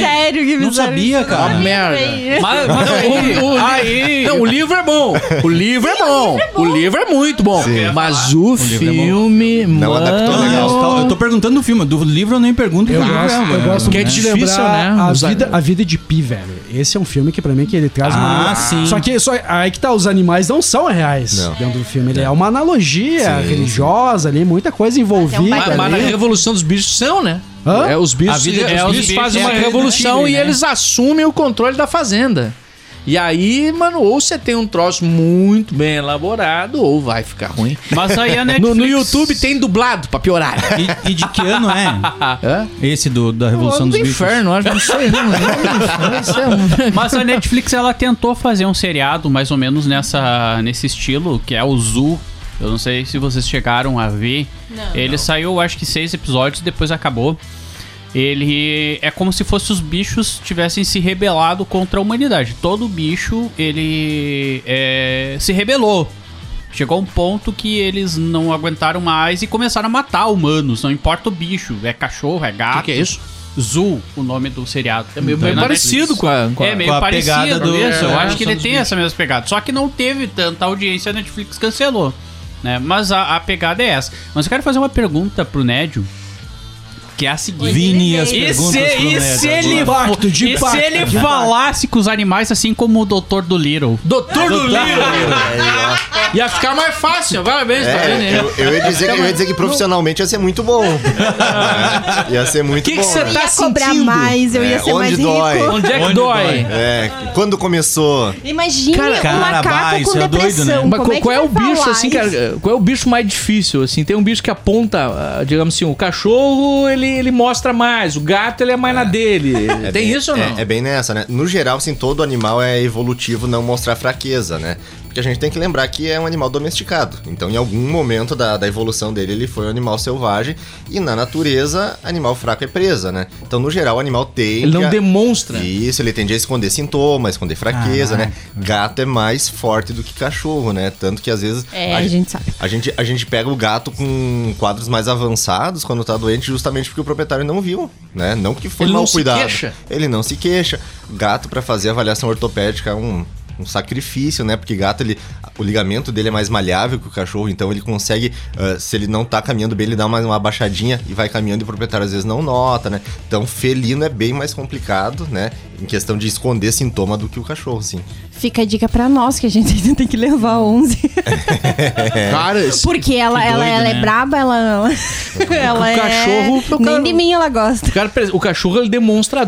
Sério que Não sabia, isso? cara. Uma merda. Mas, mas aí, O- o- aí- Não, o livro é bom. O livro é bom. O livro é muito bom. Mas o, livro é bom. filme, Não mano... adaptou Não, legal. eu tô- eu tô perguntando do filme, do livro eu nem pergunto. Eu o gosto, é- eu gosto Que é muito difícil, lembrar né? Vida, a vida de Pi, velho. Esse é um filme que pra mim que ele traz uma... Ah, sim. Só que só, aí que tá, os animais não são reais Não. dentro do filme. Ele é, uma analogia Sim, religiosa ali, muita coisa envolvida baita Mas, mas na ali. Revolução dos Bichos são, né? Hã? É, os bichos, A vida é, os bichos bichos fazem é uma revolução e né? eles assumem o controle da fazenda. E aí, mano, ou você tem um troço muito bem elaborado, ou vai ficar ruim. mas aí a No, Netflix... no YouTube tem dublado pra piorar. E, e de que ano é? Hã? Esse do, da Revolução do dos Bichos? inferno, acho que não sei. Não, não, isso é Mas a Netflix ela tentou fazer um seriado mais ou menos nessa nesse estilo, que é o Zoo. Eu não sei se vocês chegaram a ver. Ele saiu, acho que seis episódios, depois acabou. Ele é como se fosse os bichos tivessem se rebelado contra a humanidade. Todo bicho ele é, se rebelou. Chegou um ponto que eles não aguentaram mais e começaram a matar humanos. Não importa o bicho, é cachorro, é gato. que é isso? Zoo, o nome do seriado. É meio, Então, meio parecido com a. com a- É meio com a parecido pegada do- isso. Eu é, acho que ele tem dos essa mesma pegada. Só que não teve tanta audiência, a Netflix cancelou. Né? Mas a, a pegada é essa. Mas eu quero fazer uma pergunta pro Nédio. Que é a seguinte. Vini, as E perguntas se, pro e Neto se ele, Impacto, de e se impacto, ele de falasse com os animais assim como o Doutor do Little? Doutor do Livro! Ia ficar mais fácil, parabéns pra ele, É, né? eu, eu ia dizer, eu ia dizer que profissionalmente ia ser muito bom. Ia ser muito Que que bom. você né? tá ia cobrar sentindo? mais, eu ia É, ser mais onde dói? rico. Onde é que Onde dói? dói? É, quando começou? Imagina Cara, um cara, macaco com é doido, depressão. né? Mas Como qual, é, que qual é o bicho, assim, cara? Qual é o bicho mais difícil, assim? Tem um bicho que aponta, ah, digamos assim, o cachorro, ele, ele mostra mais, o gato, ele é mais na dele. É Tem bem- isso ou não? É, é bem nessa, né? No geral, assim, todo animal é evolutivo não mostrar fraqueza, né? Porque a gente tem que lembrar que é um animal domesticado. Então, em algum momento da, da evolução dele, ele foi um animal selvagem. E na natureza, animal fraco é presa, né? Então, no geral, o animal tem. Ele não que- demonstra. Isso, ele tende a esconder sintomas, esconder fraqueza, né? Gato é mais forte do que cachorro, né? Tanto que às vezes. É, a gente sabe. A gente, a gente pega o gato com quadros mais avançados quando tá doente, justamente porque o proprietário não viu, né? Não que foi Ele mal não se cuidado. queixa. Ele não se queixa. Gato, pra fazer avaliação ortopédica, é um, um sacrifício, né? Porque gato, ele, o ligamento dele é mais malhável que o cachorro, então ele consegue, ah, se ele não tá caminhando bem, ele dá uma, uma baixadinha e vai caminhando e o proprietário às vezes não nota, né? Então, felino é bem mais complicado, né? Em questão de esconder sintoma do que o cachorro, sim. Fica a dica pra nós, que a gente ainda tem que levar 11. Cara, Porque ela, Que ela, doido, ela é né? braba, ela... ela O cachorro- É... o Nem cara- de mim ela gosta. o, cara, o cachorro, ele demonstra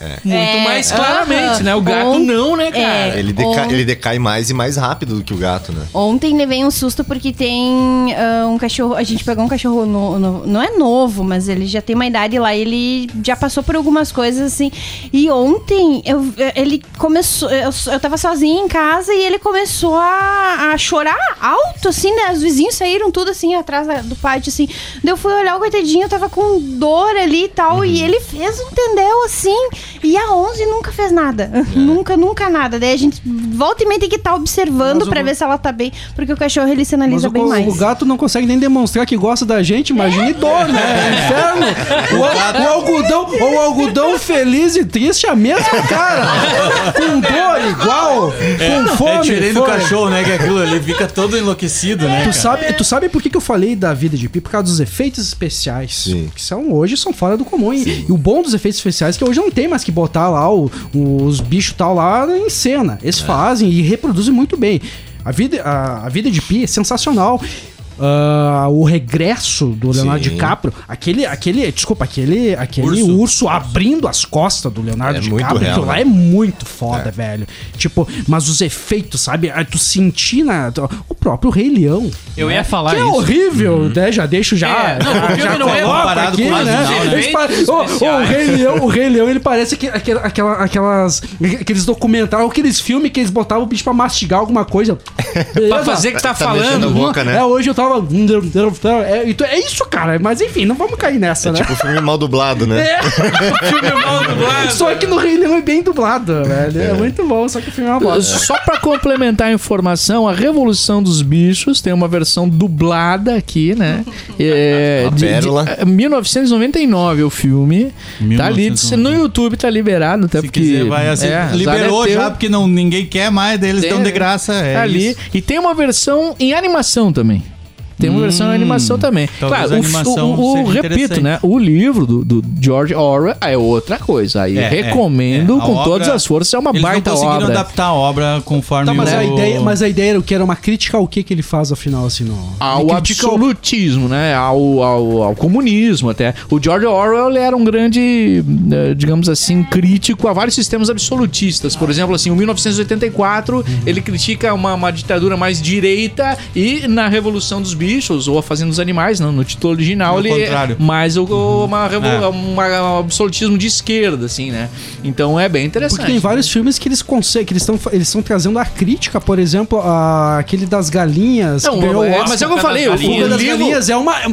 dor Muito É, mais claramente, né? O gato Ou- não, né, cara? é. Ele, deca- ele decai mais e mais rápido do que o gato, né? Ontem levei um susto porque tem ah, um cachorro. A gente pegou um cachorro no, no- não é novo, mas ele já tem uma idade lá. Ele já passou por algumas coisas assim. E ontem eu, ele começou. Eu, eu tava sozinha em casa e ele começou a, a chorar alto, assim, né? Os vizinhos saíram tudo assim atrás da- do pátio, assim. Daí eu fui olhar o coitadinho, eu tava com dor ali e tal. E ele fez um tendel assim. E a 11 nunca fez nada. nunca, nunca nada. Daí a gente volta e meia tem que estar observando Mas o- pra ver se ela tá bem. Porque o cachorro ele sinaliza o, bem o mais. gato não consegue nem demonstrar que gosta da gente, imagine dor, né? É inferno. O, o algodão, o algodão feliz e triste é a mesma cara. Com dor igual, com fome. É diferente do fome. cachorro, né? Que aquilo ali fica todo enlouquecido, né? Tu cara? sabe, tu sabe por que, que eu falei da vida de Pi? Por causa dos efeitos especiais. Sim. Que são, hoje são fora do comum. E, e o bom dos efeitos especiais é que hoje não tem mais que botar lá o- os bichos tal lá em cena. Eles É. fazem e reproduzem muito bem. A vida, a, a vida de Pi é sensacional. Ah, o regresso do Leonardo Sim. DiCaprio, aquele, aquele, desculpa, aquele, aquele urso. Urso. abrindo as costas do Leonardo É muito DiCaprio, real, aquilo lá né? é muito foda, velho. Tipo, mas os efeitos, sabe? Ah, Tu sentir na, o próprio Rei Leão. Eu ia falar Que é isso. horrível, né? Já deixo já. É, não, o já, não é comparado aqui, com né? original, né? O. Rei Leão, o Rei Leão, ele parece que, aquela, aquela- aquelas, aqueles documentários, aqueles filmes que eles botavam o bicho pra mastigar alguma coisa. Pra fazer que tá, Tá falando. boca, né? É, hoje eu tava. É, então é isso, cara. Mas enfim, não vamos cair nessa, É né? tipo filme mal dublado, né? É. Filme mal dublado. Só que no Rei Leão é bem dublado, velho. É, muito bom, só que o filme é uma bosta. Só pra complementar a informação, a Revolução dos Bichos tem uma versão dublada aqui, né? É, Uma de, pérola. de- 1999 o filme. Tá ali, 1999. no YouTube tá liberado, até Se porque quiser, vai assim. é, liberou é já, porque não, ninguém quer mais, daí eles dão de graça. É Tá ali. isso. E tem uma versão em animação também. Tem uma versão em animação também. Claro, a o, animação o- o- seja repito, né? O livro do, do George Orwell é outra coisa. Aí É, recomendo é, é. Com obra- todas as forças. É uma Eles baita não conseguiram obra. adaptar a obra conforme Tá, mas o... a, ideia, mas a ideia era o que? Era uma crítica ao que, que ele faz afinal, assim, no. ao o- absolutismo, né? Ao, ao, ao comunismo até. O George Orwell era um grande, eh, digamos assim, crítico a vários sistemas absolutistas. Por exemplo, assim, o 1984 ele critica uma, uma ditadura mais direita e na Revolução dos Bichos ou a Fazenda dos Animais, não, no título original No ele contrário. é mais uma, É. um absolutismo de esquerda, assim, né? Então é bem interessante. Porque tem vários filmes que eles conseguem, que eles estão eles estão trazendo a crítica, por exemplo, a, aquele das galinhas. Não, que ganhou o é, Oscar. mas é o que eu falei, o, A Fuga das Galinhas é uma. é-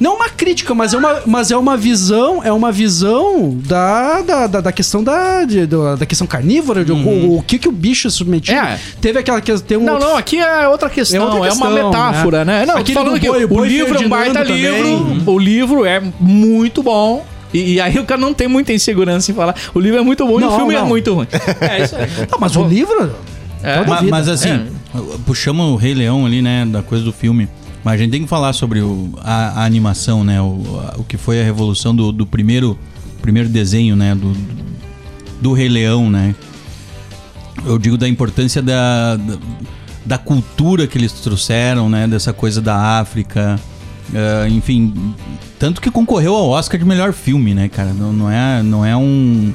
não uma crítica, mas é uma, mas é uma visão. É uma visão da, da, da, da questão da, de- da, questão carnívora, de o, o que, que o bicho é submetido. É. Teve aquela que tem um. Não, não, aqui é outra questão, é, É outra uma questão, metáfora, né? né? Não, Falando do que boi, o boi livro é um baita Ferdinando livro, também. o livro é muito bom. E, e aí o cara não tem muita insegurança em falar. O livro é muito bom e o Não, filme é não. muito ruim. É isso aí. Não, mas o livro. É. Toda Ma- vida. Mas, assim, É. puxamos o Rei Leão ali, né, da coisa do filme. Mas a gente tem que falar sobre o- a, a animação, né? O, a- o que foi a revolução do, do primeiro, primeiro desenho, né? Do, do Rei Leão, né? Eu digo da importância da, da, da cultura que eles trouxeram, né? Dessa coisa da África. eh, enfim, tanto que concorreu ao Oscar de melhor filme, né, cara? Não, não, é, não é um.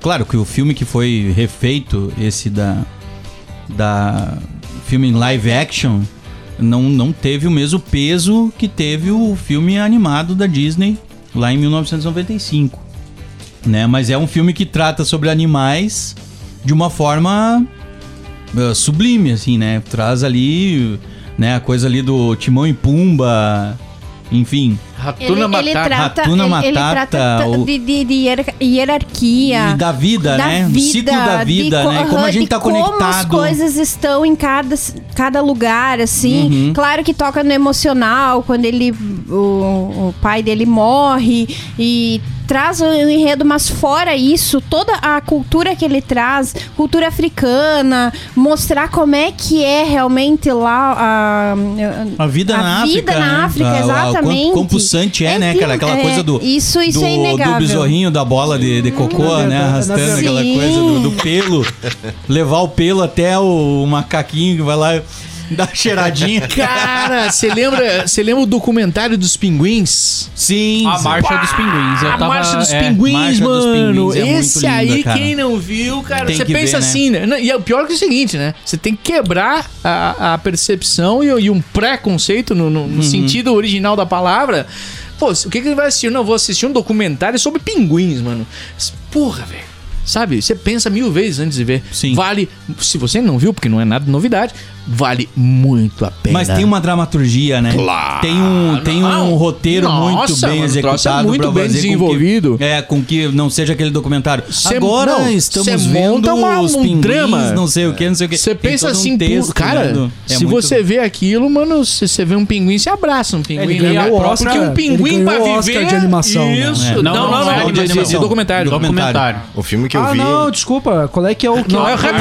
Claro que o filme que foi refeito, esse da. da filme em live action, não, não teve o mesmo peso que teve o filme animado da Disney lá em 1995. Né? Mas é um filme que trata sobre animais de uma forma eh, sublime, assim, né? Traz ali né, a coisa ali do Timão e Pumba, enfim. Ele, Ratuna ele Matata. trata, Hakuna ele, ele Matata, trata o- de, de, de hierar- hierarquia. E da vida, da né? O ciclo da de vida, co- né? Como a gente de tá Como as conectado. coisas estão em cada, cada lugar, assim. Uhum. Claro que toca no emocional, quando ele. O, o pai dele morre e traz o enredo, mas fora isso, toda a cultura que ele traz, cultura africana, mostrar como é que é realmente lá a, A vida a na vida África. na né? África, A- a- exatamente. Quão, quão pulsante é, né, cara? Aquela é, coisa do. Isso, isso do, é inegável. do besorrinho da bola de, de cocô, Na né? Arrastando aquela coisa do, do pelo. levar o pelo até o, macaquinho que vai lá. Dá cheiradinha. Cara, você lembra, você lembra o documentário dos pinguins? Sim. A Marcha dos Pinguins. Eu A tava, Marcha dos é, Pinguins, Marcha dos mano. Pinguins é muito Esse linda, aí, cara. quem não viu, cara, Tem você pensa ver, né? assim, né? Não, E é o pior que é o seguinte, né? Você tem que quebrar a, a percepção e, e um preconceito no, no- no Uhum. sentido original da palavra. Pô, o que, que ele vai assistir? Não, vou assistir um documentário sobre pinguins, mano. Porra, velho. Sabe, você pensa mil vezes antes de ver. Sim. Vale, se você não viu, porque não é nada de novidade, vale muito a pena. Mas tem uma dramaturgia, né? Claro. Tem um, tem Não. um roteiro muito Nossa, bem mano, o troço é executado muito pra bem fazer com que- desenvolvido. é, com que não seja aquele documentário. Cê- Agora não, estamos vendo uma- os um pinguins, drama. não sei o que, não sei o que. Você pensa um assim, texto, cara, né? É se muito- você vê aquilo, mano, se você vê um pinguim, você abraça um pinguim. Ele né? ganhou o Porque Oscar- um pinguim ele pra viver... Oscar de animação, né? Isso. Não, não, não, é de- documentário. Documentário. O filme que eu ah, vi. não, desculpa. Qual é que é o que Não, é o Rap.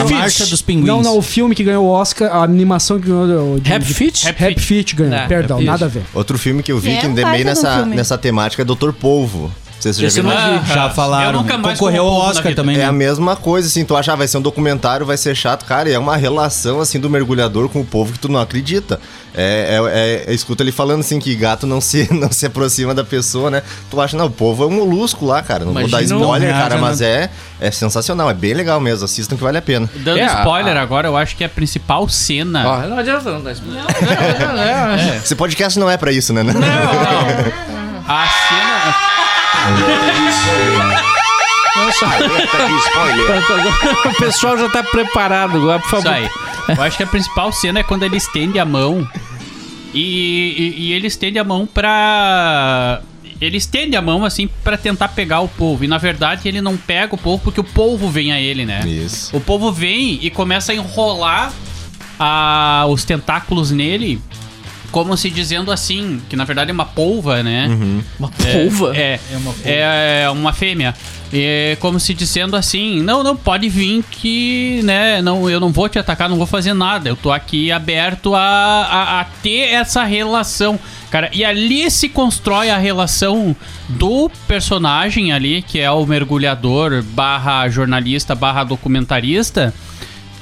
Não, não, o filme que ganhou o Oscar, a animação que ganhou o de- Rap de- Fit? Rap, Fit ganhou. É, Perdão, Rap nada a ver. Outro filme que eu vi É que um meio nessa, nessa temática é Doutor Polvo. Não sei se Esse você já eu viu. não vi. Já falaram. Eu nunca mais Concorreu ao como povo na Oscar vida. também, É né? a mesma coisa, assim, tu acha, ah, vai ser um documentário, vai ser chato, cara, e é uma relação, assim, do mergulhador com o povo que tu não acredita. É, é, é- escuta ele falando, assim, que gato não se, não se aproxima da pessoa, né? Tu acha, não, o povo é um molusco lá, cara, não vou dar Imagina spoiler, cara, mas é, é sensacional, é bem legal mesmo, assistam que vale a pena. Dando É, spoiler a- agora, eu acho que a principal cena. Ó, não adianta não dar spoiler. Não, não, não, é. Esse podcast não é pra isso, né? A cena. O pessoal já tá preparado agora, por Isso favor. aí. Eu acho que a principal cena é quando ele estende a mão. E, e, e ele estende a mão pra. Ele estende a mão assim pra tentar pegar o polvo. E na verdade ele não pega o polvo porque o polvo vem a ele, né? Isso. O polvo vem e começa a enrolar a- os tentáculos nele. Como se dizendo assim, que na verdade é uma polva, né? Uma polva? É, é, é uma fêmea. É como se dizendo assim, não, não, pode vir que, né, não, eu não vou te atacar, não vou fazer nada. Eu tô aqui aberto a, a, a ter essa relação. Cara, e ali se constrói a relação do personagem ali, que é o mergulhador barra jornalista barra documentarista,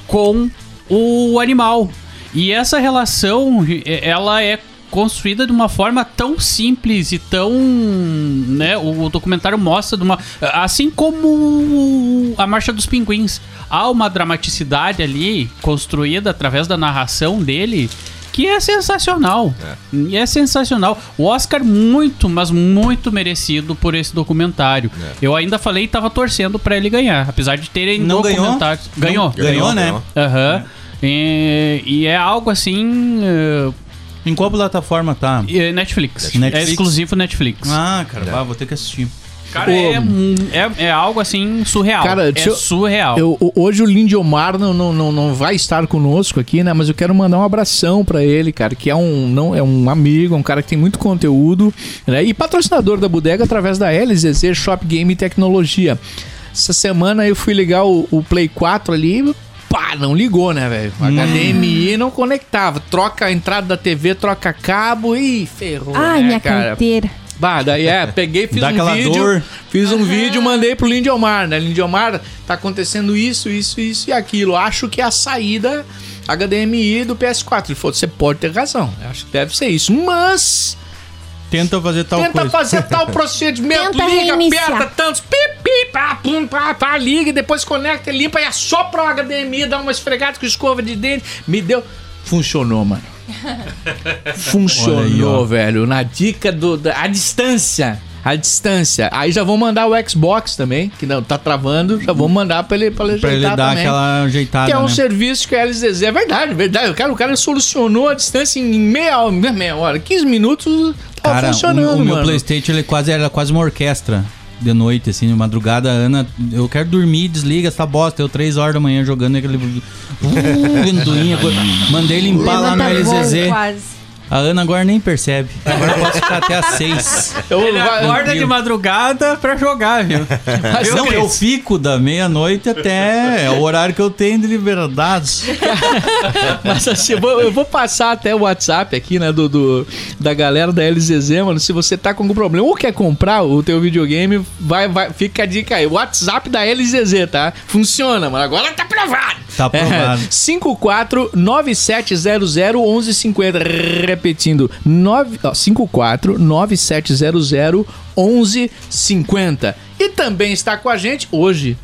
com o animal. E essa relação, eh, ela é construída de uma forma tão simples e tão, né, o, documentário mostra de uma assim como a Marcha dos Pinguins, há uma dramaticidade ali construída através da narração dele que é sensacional. E é sensacional. O Oscar muito, mas muito merecido por esse documentário. Eu ainda falei e tava torcendo pra ele ganhar, apesar de terem Não ganhou? documentários. Ganhou, Não- ganhou, né? Aham. E, e é algo assim. eh, Em qual plataforma tá? eh, Netflix. Netflix. É exclusivo Netflix. Ah, cara, vá, vou ter que assistir. Cara, é, é, é algo assim surreal. Cara, é eu- surreal. Eu- o- hoje o Lindomar não, não, não, não vai estar conosco aqui, né? Mas eu quero mandar um abração pra ele, cara, que é um, não, é um amigo, é um cara que tem muito conteúdo, né? E patrocinador da bodega através da LZZ Shop Game e Tecnologia. Essa semana eu fui ligar o, o Play 4 ali, pá, não ligou, né, velho? HDMI não conectava. Troca a entrada da TV, troca cabo e ferrou, Ai, né, minha cara? carteira. Bah, daí é, peguei, fiz Dá um aquela vídeo, dor. fiz um vídeo, mandei pro Lindomar, né? Lindomar, tá acontecendo isso, isso, isso e aquilo. Acho que é a saída HDMI do PS4. Ele falou, você pode ter razão. Eu acho que deve ser isso. Mas Tenta fazer tal tenta coisa. fazer tal procedimento, Tenta liga, reiniciar. aperta tantos, pi, pi, pá, pum, pá, pá, liga, e depois conecta, limpa e assopra o HDMI, dá uma esfregada com escova de dente. Me deu. Funcionou, mano. Funcionou, aí, velho. Na dica do. Da, a distância. A distância. Aí já vou mandar o Xbox também, que não tá travando. Já vou mandar pra ele, pra ele Pra ele dar também. aquela ajeitada, Que é um né? serviço que a LZZ. É verdade, verdade. O cara, o cara solucionou a distância em meia hora, meia hora 15 minutos. Tava Cara, funcionando, o, o meu mano. Playstation ele quase, era quase uma orquestra de noite, assim, de madrugada. A Ana, eu quero dormir, desliga essa bosta. Eu três horas da manhã jogando aquele... Uh, ventoinha. Mandei limpar lá no Levanta voo LZZ. quase. A Ana agora nem percebe. Agora eu posso ficar até às seis. Eu, Ele vai- acorda de madrugada pra jogar, viu? Mas não, Cris, eu fico da meia-noite até é o horário que eu tenho de liberdade. Mas assim, eu vou, eu vou passar até o WhatsApp aqui, né, do, do- da galera da LZZ, mano. Se você tá com algum problema ou quer comprar o teu videogame, vai, vai, fica a dica aí. WhatsApp da LZZ, tá? Funciona, mano. Agora tá provado. Tá aprovado. É, 54-9700-1150. Repetindo, 9, ó, 54-9700-1150. E também está com a gente hoje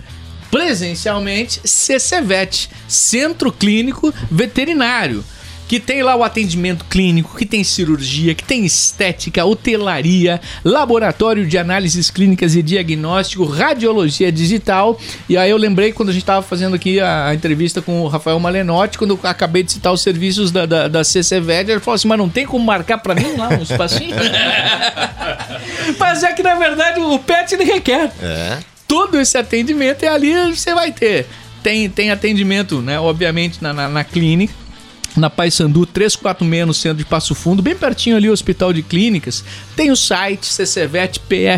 presencialmente CCVET, Centro Clínico Veterinário, que tem lá o atendimento clínico, que tem cirurgia, que tem estética, hotelaria, laboratório de análises clínicas e diagnóstico, radiologia digital. E aí eu lembrei quando a gente estava fazendo aqui a, a entrevista com o Rafael Malenotti, quando eu acabei de citar os serviços da, da, da ele falou assim, mas não tem como marcar para mim lá um espacinho? mas é que na verdade o PET ele requer É. todo esse atendimento é ali você vai ter. Tem, tem atendimento, né? Obviamente, na, na, na clínica. Na Paysandu 346 no centro de Passo Fundo, bem pertinho ali o Hospital de Clínicas. Tem o site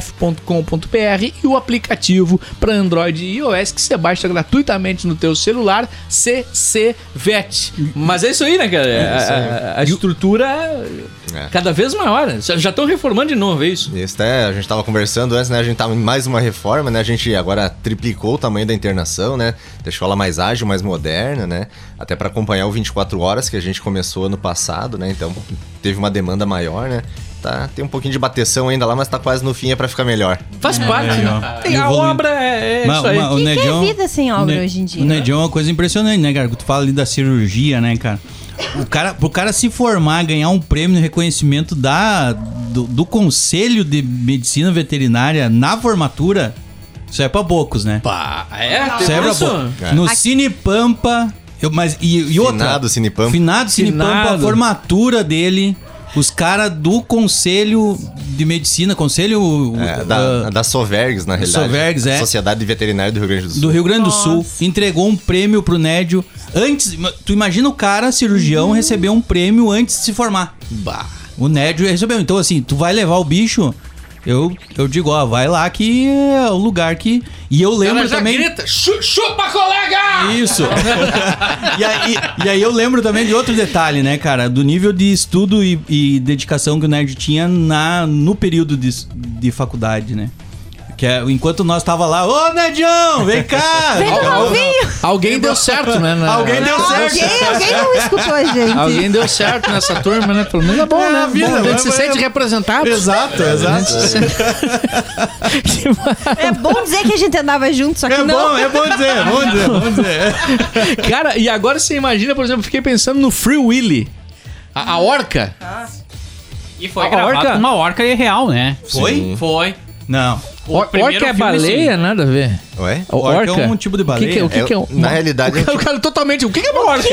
ccvetpf.com.br e o aplicativo para Android e iOS que você baixa gratuitamente no teu celular, CCVet. Mas é isso aí, né, cara? a, a- a estrutura É. cada vez maior. né? Já estão reformando de novo, é isso? Isso, até a gente tava conversando antes, né? A gente tava em mais uma reforma, né? A gente agora triplicou o tamanho da internação, né? Deixou ela mais ágil, mais moderna, né? Até para acompanhar o 24 horas que a gente começou ano passado, né? Então teve uma demanda maior, né? Tá, tem um pouquinho de bateção ainda lá, mas tá quase no fim, é pra ficar melhor. Faz parte, né? a obra é, é Mas- isso aí. mas o Que que é vida sem obra Ne- hoje em dia? O Nedion é uma coisa impressionante, né, cara? Tu fala ali da cirurgia, né, cara? O cara, pro cara se formar, ganhar um prêmio de reconhecimento da, do, do Conselho de Medicina Veterinária na formatura, isso é pra poucos, né? Pá, é? Isso é pra poucos. É. No Cine Pampa, eu, mas, e, e outra? Finado Cinepampa. Finado Cine Pampa, a formatura dele, os caras do Conselho de Medicina, Conselho... É, da, da Sovergs, na realidade. Sovergs, é. Sociedade Veterinária do Rio Grande do Sul. do Rio Grande do Sul entregou um prêmio pro Nédio antes. Tu imagina o cara, cirurgião, receber um prêmio antes de se formar. Bah. O Nédio recebeu. Então, assim, tu vai levar o bicho. Eu, eu digo, ó, vai lá que é o lugar que. E eu lembro Ela já também. grita, "Chu- chupa, colega! Isso. e, aí, e aí eu lembro também de outro detalhe, né, cara? Do nível de estudo e, e dedicação que o Nerd tinha na, no período de, de faculdade, né? Que é, enquanto nós tava lá, ô Nedião, vem cá! Vem tomar um vinho! Alguém deu certo, né? na- Alguém deu certo. Alguém, alguém não escutou a gente. Alguém deu certo nessa turma, né? Pelo menos é bom, É, né? a vida, bom, a gente vai- se sente representado. Exato, exato. É bom dizer que a gente andava junto, só que É não. bom, é bom dizer, é bom dizer, bom dizer. Cara, e agora você imagina, por exemplo, eu fiquei pensando no Free Willy. A, a orca. E foi A gravado orca- uma orca real, né? Foi? Foi. Não. O Or- primeiro orca é filme, baleia? Nada a ver. Ué? O- Orca é um tipo de O que que é, o que baleia. que é, É, uma- na realidade, o cara, é um o cara totalmente. O que que é uma orca?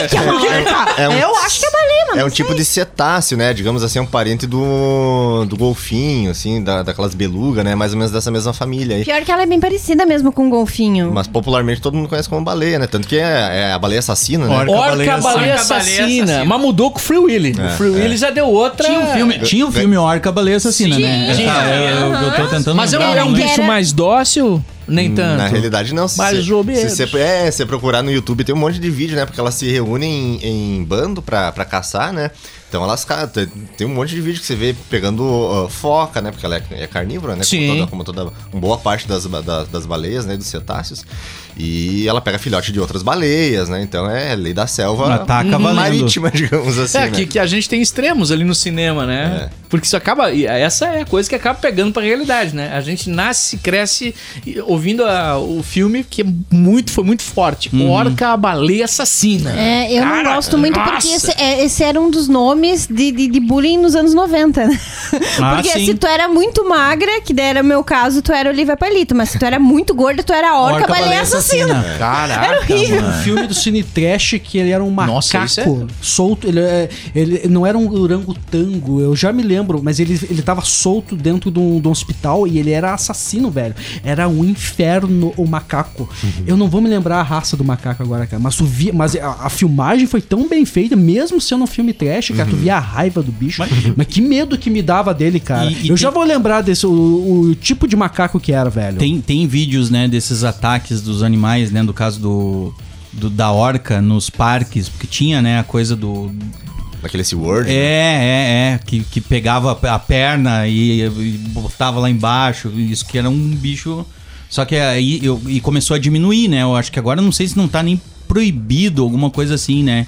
É um- Eu acho que é baleia, mano. É um tipo de cetáceo, né? Digamos assim, um parente do, do golfinho, assim, da, daquelas belugas, né? Mais ou menos dessa mesma família aí. Pior que ela é bem parecida mesmo com o golfinho. Mas popularmente todo mundo conhece como baleia, né? Tanto que é, é a baleia assassina, né? Orca, Orca, baleia baleia, assassina. Mas mudou com o Free Willy. o É, Free Willy é. já deu outra. Tinha um filme, tinha um filme Orca Baleia Assassina, Sim, né? tinha. Eu, eu tô tentando Mas é um, é um né? bicho Era- mais dócil? Nem tanto. Na realidade, não. Se Mais cê- ou menos. Se você é, você procurar no YouTube, tem um monte de vídeo, né? Porque elas se reúnem em, em bando pra, pra caçar, né? Então elas tem- um monte de vídeo que você vê pegando ah, foca, né? Porque ela é, é carnívora, né? Sim. Como toda, como toda uma boa parte das, das, das baleias, né? Dos cetáceos. E ela pega filhote de outras baleias, né? Então é lei da selva Ataca valendo. marítima, digamos assim. É, né? que, que a gente tem extremos ali no cinema, né? É. Porque isso acaba. e Essa é a coisa que acaba pegando pra realidade, né? A gente nasce e cresce ouvindo a- o filme que é muito, foi muito forte. Orca, a baleia assassina. É, eu não Cara, gosto muito nossa. porque esse, é, esse era um dos nomes de, de, de bullying nos anos 90, né? Ah, porque sim. se tu era muito magra, que daí era o meu caso, tu era Olivia Palito. Mas se tu era muito gorda, tu era a orca, Orca, baleia, baleia assassina. Assassina. Caraca, Era horrível. mano. Um filme do Cine Trash que ele era um macaco Nossa, é- solto. Ele, é- ele não era um orangotango, eu já me lembro, mas ele, ele tava solto dentro de um, de um hospital e ele era assassino, velho. Era um inferno o macaco. Eu não vou me lembrar a raça do macaco agora, cara. Mas tu via, mas a, a filmagem foi tão bem feita, mesmo sendo um filme trash, cara. tu via a raiva do bicho. Mas, que medo que me dava dele, cara. E- e eu já tem- vou lembrar desse, o, o tipo de macaco que era, velho. Tem, tem vídeos, né, desses ataques dos animais, né, do caso do, do- da orca nos parques, porque tinha, né, a coisa do... Naquele SeaWorld. É, né? é, é, que, que pegava a perna e, e botava lá embaixo, isso que era um bicho... Só que aí eu, e começou a diminuir, né, eu acho que agora não sei se não tá nem proibido, alguma coisa assim, né,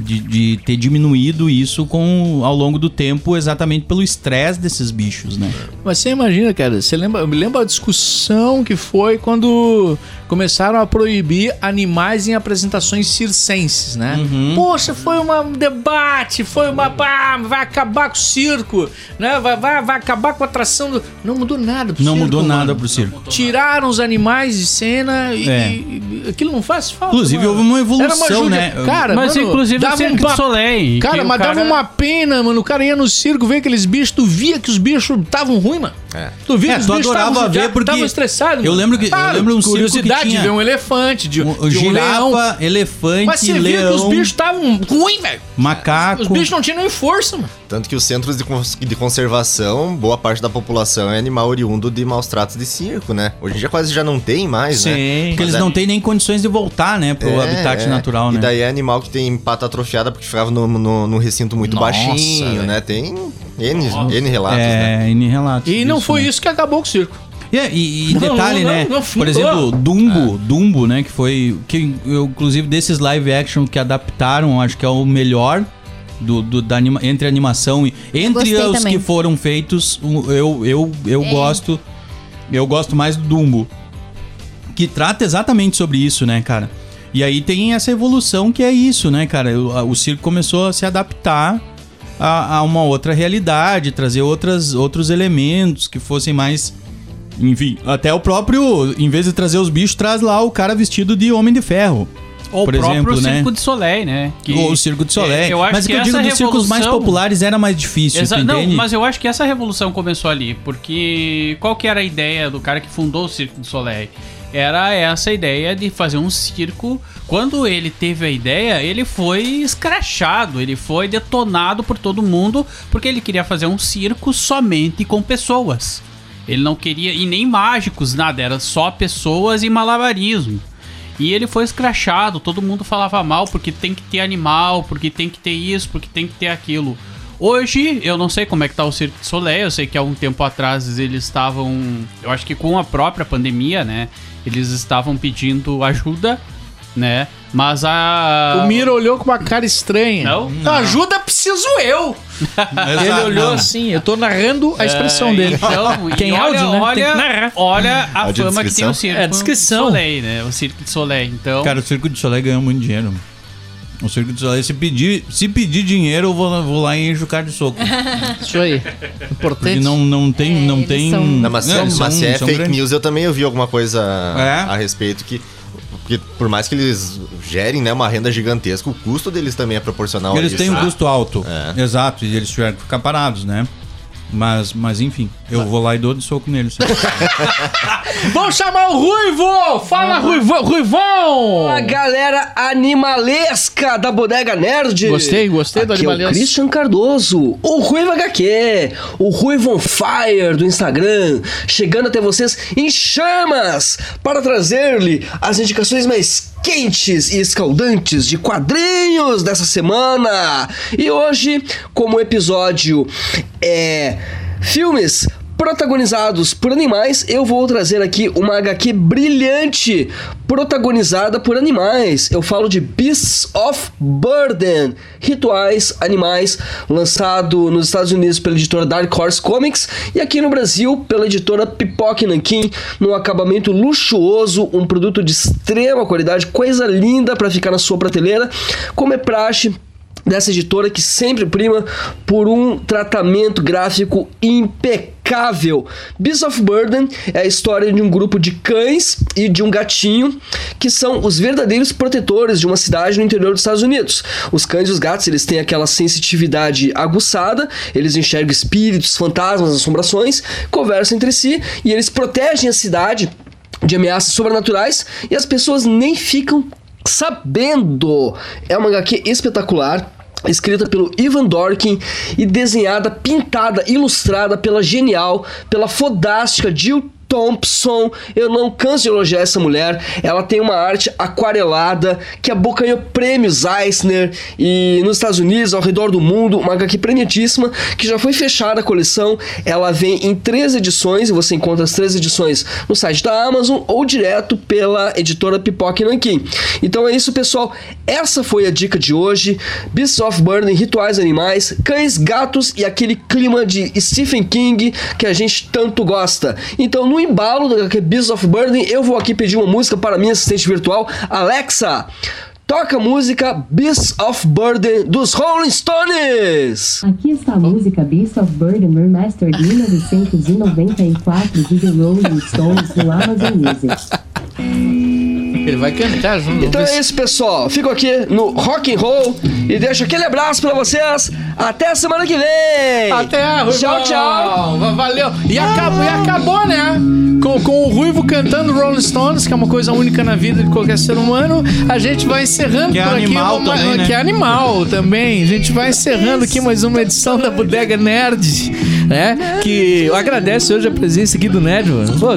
de, de ter diminuído isso com, ao longo do tempo exatamente pelo estresse desses bichos, né. Mas você imagina, cara, você lembra, eu me lembro a discussão que foi quando começaram a proibir animais em apresentações circenses, né? Uhum. Poxa, foi uma- um debate, foi uma. pá, vai acabar com o circo, né? Vai, vai, vai acabar com a atração do. Não mudou nada pro Não circo, mudou nada mano. pro circo. Tiraram os animais de cena e, É. e aquilo não faz falta. Inclusive, mano. houve uma Era evolução, judia- né? Cara, Mas mano, inclusive dava Cirque um du Soleil. Cara, mas dava uma pena, mano. O cara ia no circo, ver aqueles bichos, tu via que os bichos estavam ruins, mano. É. Tu via É, tu adorava ver porque estavam estressados. eu lembro que- eu Claro, lembro um curiosidade tinha- de ver um elefante, de, o de um leão. elefante, Mas você via leão, que os bichos estavam ruins, velho. macaco. Os bichos não tinham nem força, mano. Tanto que os centros de, cons- de conservação, boa parte da população é animal oriundo de maus tratos de circo, né? Hoje em dia quase já não tem mais, né? Porque Mas eles é- não têm nem condições de voltar, né, pro É, habitat é. natural, E né? daí é animal que tem pata atrofiada porque ficava no, no, num recinto muito Nossa, baixinho, velho. né? Tem N, N relatos, né? é, em relatos. E não disso, foi né? isso que acabou com o circo. E, e- e Não, detalhe, não, né? não, não Por exemplo, Ah. Dumbo, Dumbo, né? Que foi. Que, eu, inclusive, desses live action que adaptaram, acho que é o melhor do, do- da anima- entre a animação e. Entre os também. que foram feitos, eu, eu, eu É. gosto. Eu gosto mais do Dumbo. Que trata exatamente sobre isso, né, cara? E aí tem essa evolução que é isso, né, cara? O, o circo começou a se adaptar a, a uma outra realidade, trazer outras, outros elementos que fossem mais. Enfim, até o próprio, em vez de trazer os bichos, traz lá o cara vestido de Homem de Ferro. Ou por o próprio exemplo, né? Circo de Soleil, né? Que- Ou o Circo de Soleil. É, eu acho mas o que que eu digo dos circos mais revolução- populares era mais difícil, Exa- não, mas eu acho que essa revolução começou ali, porque qual que era a ideia do cara que fundou o Circo do Soleil? Era essa ideia de fazer um circo. Quando ele teve a ideia, ele foi escrachado, ele foi detonado por todo mundo, porque ele queria fazer um circo somente com pessoas. Ele não queria, e nem mágicos, nada, era só pessoas e malabarismo. E ele foi escrachado, todo mundo falava mal porque tem que ter animal, porque tem que ter isso, porque tem que ter aquilo. Hoje, eu não sei como é que tá o Cirque du Soleil, eu sei que há um tempo atrás eles estavam, eu acho que com a própria pandemia, né, eles estavam pedindo ajuda, né, mas a... O Miro olhou com uma cara estranha. Não? Ajuda, preciso eu. Ele olhou não. assim, eu tô narrando a expressão É, dele. Então, Tem e olha, áudio, né? olha, Tem que narrar. olha a Áudio fama que tem o? Circo É, descrição. du Soleil, né, o Cirque du Soleil. Então, Cara, o Circo de Soleil ganhou muito dinheiro. O Circo de Soleil, se pedir, se pedir dinheiro, eu vou, vou lá e encho o cara de soco. Isso aí. Porque Importante. não, não tem. É, não eles tem são- Não, mas, se- eles mas são- se é são fake grandes. news, eu também ouvi alguma coisa É? a respeito que. Porque por mais que eles gerem né, uma renda gigantesca, o custo deles também é proporcional a Eles isso. têm um custo alto. É. Exato, e eles tiveram que ficar parados, né? Mas, mas enfim, eu vou lá e dou de soco neles. Vamos chamar o Ruivo! Fala, Ruivo, Ruivão! A galera animalesca da Bodega Nerd. Gostei, gostei do Aqui é o animalesco. Christian Cardoso, o Ruivo HQ, o Ruivo on Fire do Instagram, chegando até vocês em chamas para trazer-lhe as indicações mais quentes e escaldantes de quadrinhos dessa semana. E hoje, como episódio é filmes protagonizados por animais, eu vou trazer aqui uma HQ brilhante protagonizada por animais. Eu falo de Beasts of Burden, Rituais Animais, lançado nos Estados Unidos pela editora Dark Horse Comics e aqui no Brasil pela editora Pipoque Nankin, num acabamento luxuoso, um produto de extrema qualidade, coisa linda para ficar na sua prateleira, como é praxe dessa editora que sempre prima por um tratamento gráfico impecável. Beasts of Burden é a história de um grupo de cães e de um gatinho que são os verdadeiros protetores de uma cidade no interior dos Estados Unidos. Os cães e os gatos, eles têm aquela sensitividade aguçada, eles enxergam espíritos, fantasmas, assombrações, conversam entre si e eles protegem a cidade de ameaças sobrenaturais e as pessoas nem ficam sabendo. É uma HQ espetacular. Escrita pelo Ivan Dorkin e desenhada, pintada, ilustrada pela genial, pela fodástica Jill Thompson, eu não canso de elogiar essa mulher. Ela tem uma arte aquarelada que abocanhou prêmios Eisner e nos Estados Unidos, ao redor do mundo, uma HQ premiadíssima que já foi fechada a coleção. Ela vem em três edições e você encontra as três edições no site da Amazon ou direto pela editora Pipoca Nanquim. Então é isso, pessoal. Essa foi a dica de hoje. Beasts of Burden, Rituais Animais, Cães, Gatos e aquele clima de Stephen King que a gente tanto gosta. Então, no embalo do HQ Beasts of Burden, eu vou aqui pedir uma música para minha assistente virtual, Alexa. Toca a música Beasts of Burden dos Rolling Stones. Aqui está a música Beast of Burden Remastered 1994 de The Rolling Stones no Amazon Music. Ele vai cantar junto. Então é isso, pessoal. Fico aqui no Rock and Roll e deixo aquele abraço pra vocês. Até a semana que vem. Até, Ruivão. Tchau, tchau. Va- Valeu. E acabou, e acabou né? Com, com o Ruivo cantando Rolling Stones, que é uma coisa única na vida de qualquer ser humano. A gente vai encerrando Que é por aqui. animal uma- também, né? Que é animal também. A gente vai encerrando aqui mais uma edição da Bodega Nerd, né? Que eu agradeço hoje a presença aqui do Nerd, mano. Pô,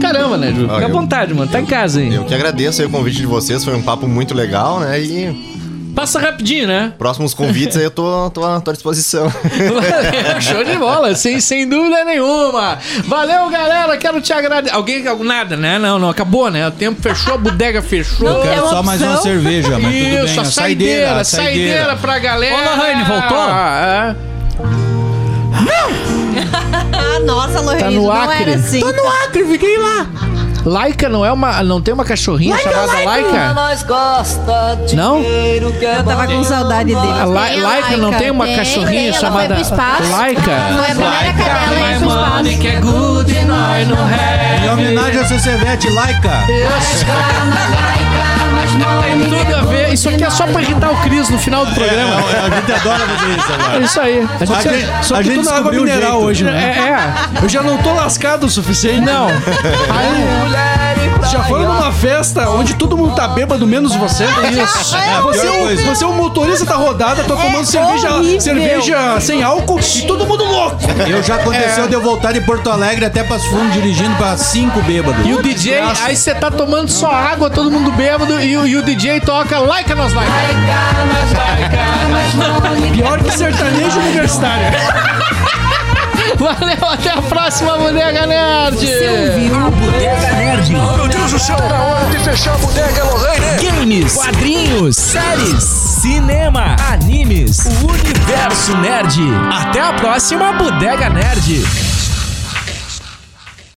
caramba, Nerd. Fica Ah, à eu- vontade, mano. Tá em casa aí. Eu que agradeço aí o convite de vocês, foi um papo muito legal, né? E Passa rapidinho, né? próximos convites aí eu tô, tô, tô à disposição. Valeu, show de bola, sem, sem dúvida nenhuma. Valeu, galera, quero te agradecer. Alguém, nada, né? Não, não, acabou, né? O tempo fechou, a bodega fechou. Não, Quero É só mais uma cerveja, mas tudo bem. Isso, a a saideira, saideira, pra galera. Ô, Lohane, voltou? É. Ah, nossa, Lourenço, Tá no não Acre. era assim. Tô no Acre, fiquei lá. Laika não é uma. Não tem uma cachorrinha chamada Laika? Nós gosta de Não? é Eu tava com saudade dele. A La- Tem a Laika não tem uma Tem, cachorrinha ela chamada Foi pro espaço. Laika? Foi a primeira cadela a ir pro espaço. que é good e nós não é. Tem tudo a ver. Isso aqui é só pra irritar o Cris no final do programa. É, a gente adora fazer isso É agora. isso aí. A Só que, gente- só a gente tô na água mineral jeito. hoje, É, né? é. Eu já não tô lascado o suficiente. Não. Já foram numa festa onde todo mundo tá bêbado, menos você? Isso. a você, é o, coisa. você é o motorista da rodada, tá tomando cerveja, horrível. cerveja sem álcool e todo mundo louco. Eu já aconteceu de eu voltar de Porto Alegre até Passo Fundo dirigindo pra cinco bêbados. E o DJ, aí você tá tomando só água, todo mundo bêbado, e, o- e o DJ toca Laika nos Laika. Pior que sertanejo universitário. Valeu, até a próxima, Bodega Nerd. Bodega Nerd. Meu Deus do céu, tá hora de fechar a bodega, Lorraine. Games, quadrinhos, séries, cinema, animes, o universo nerd. Até a próxima Bodega Nerd.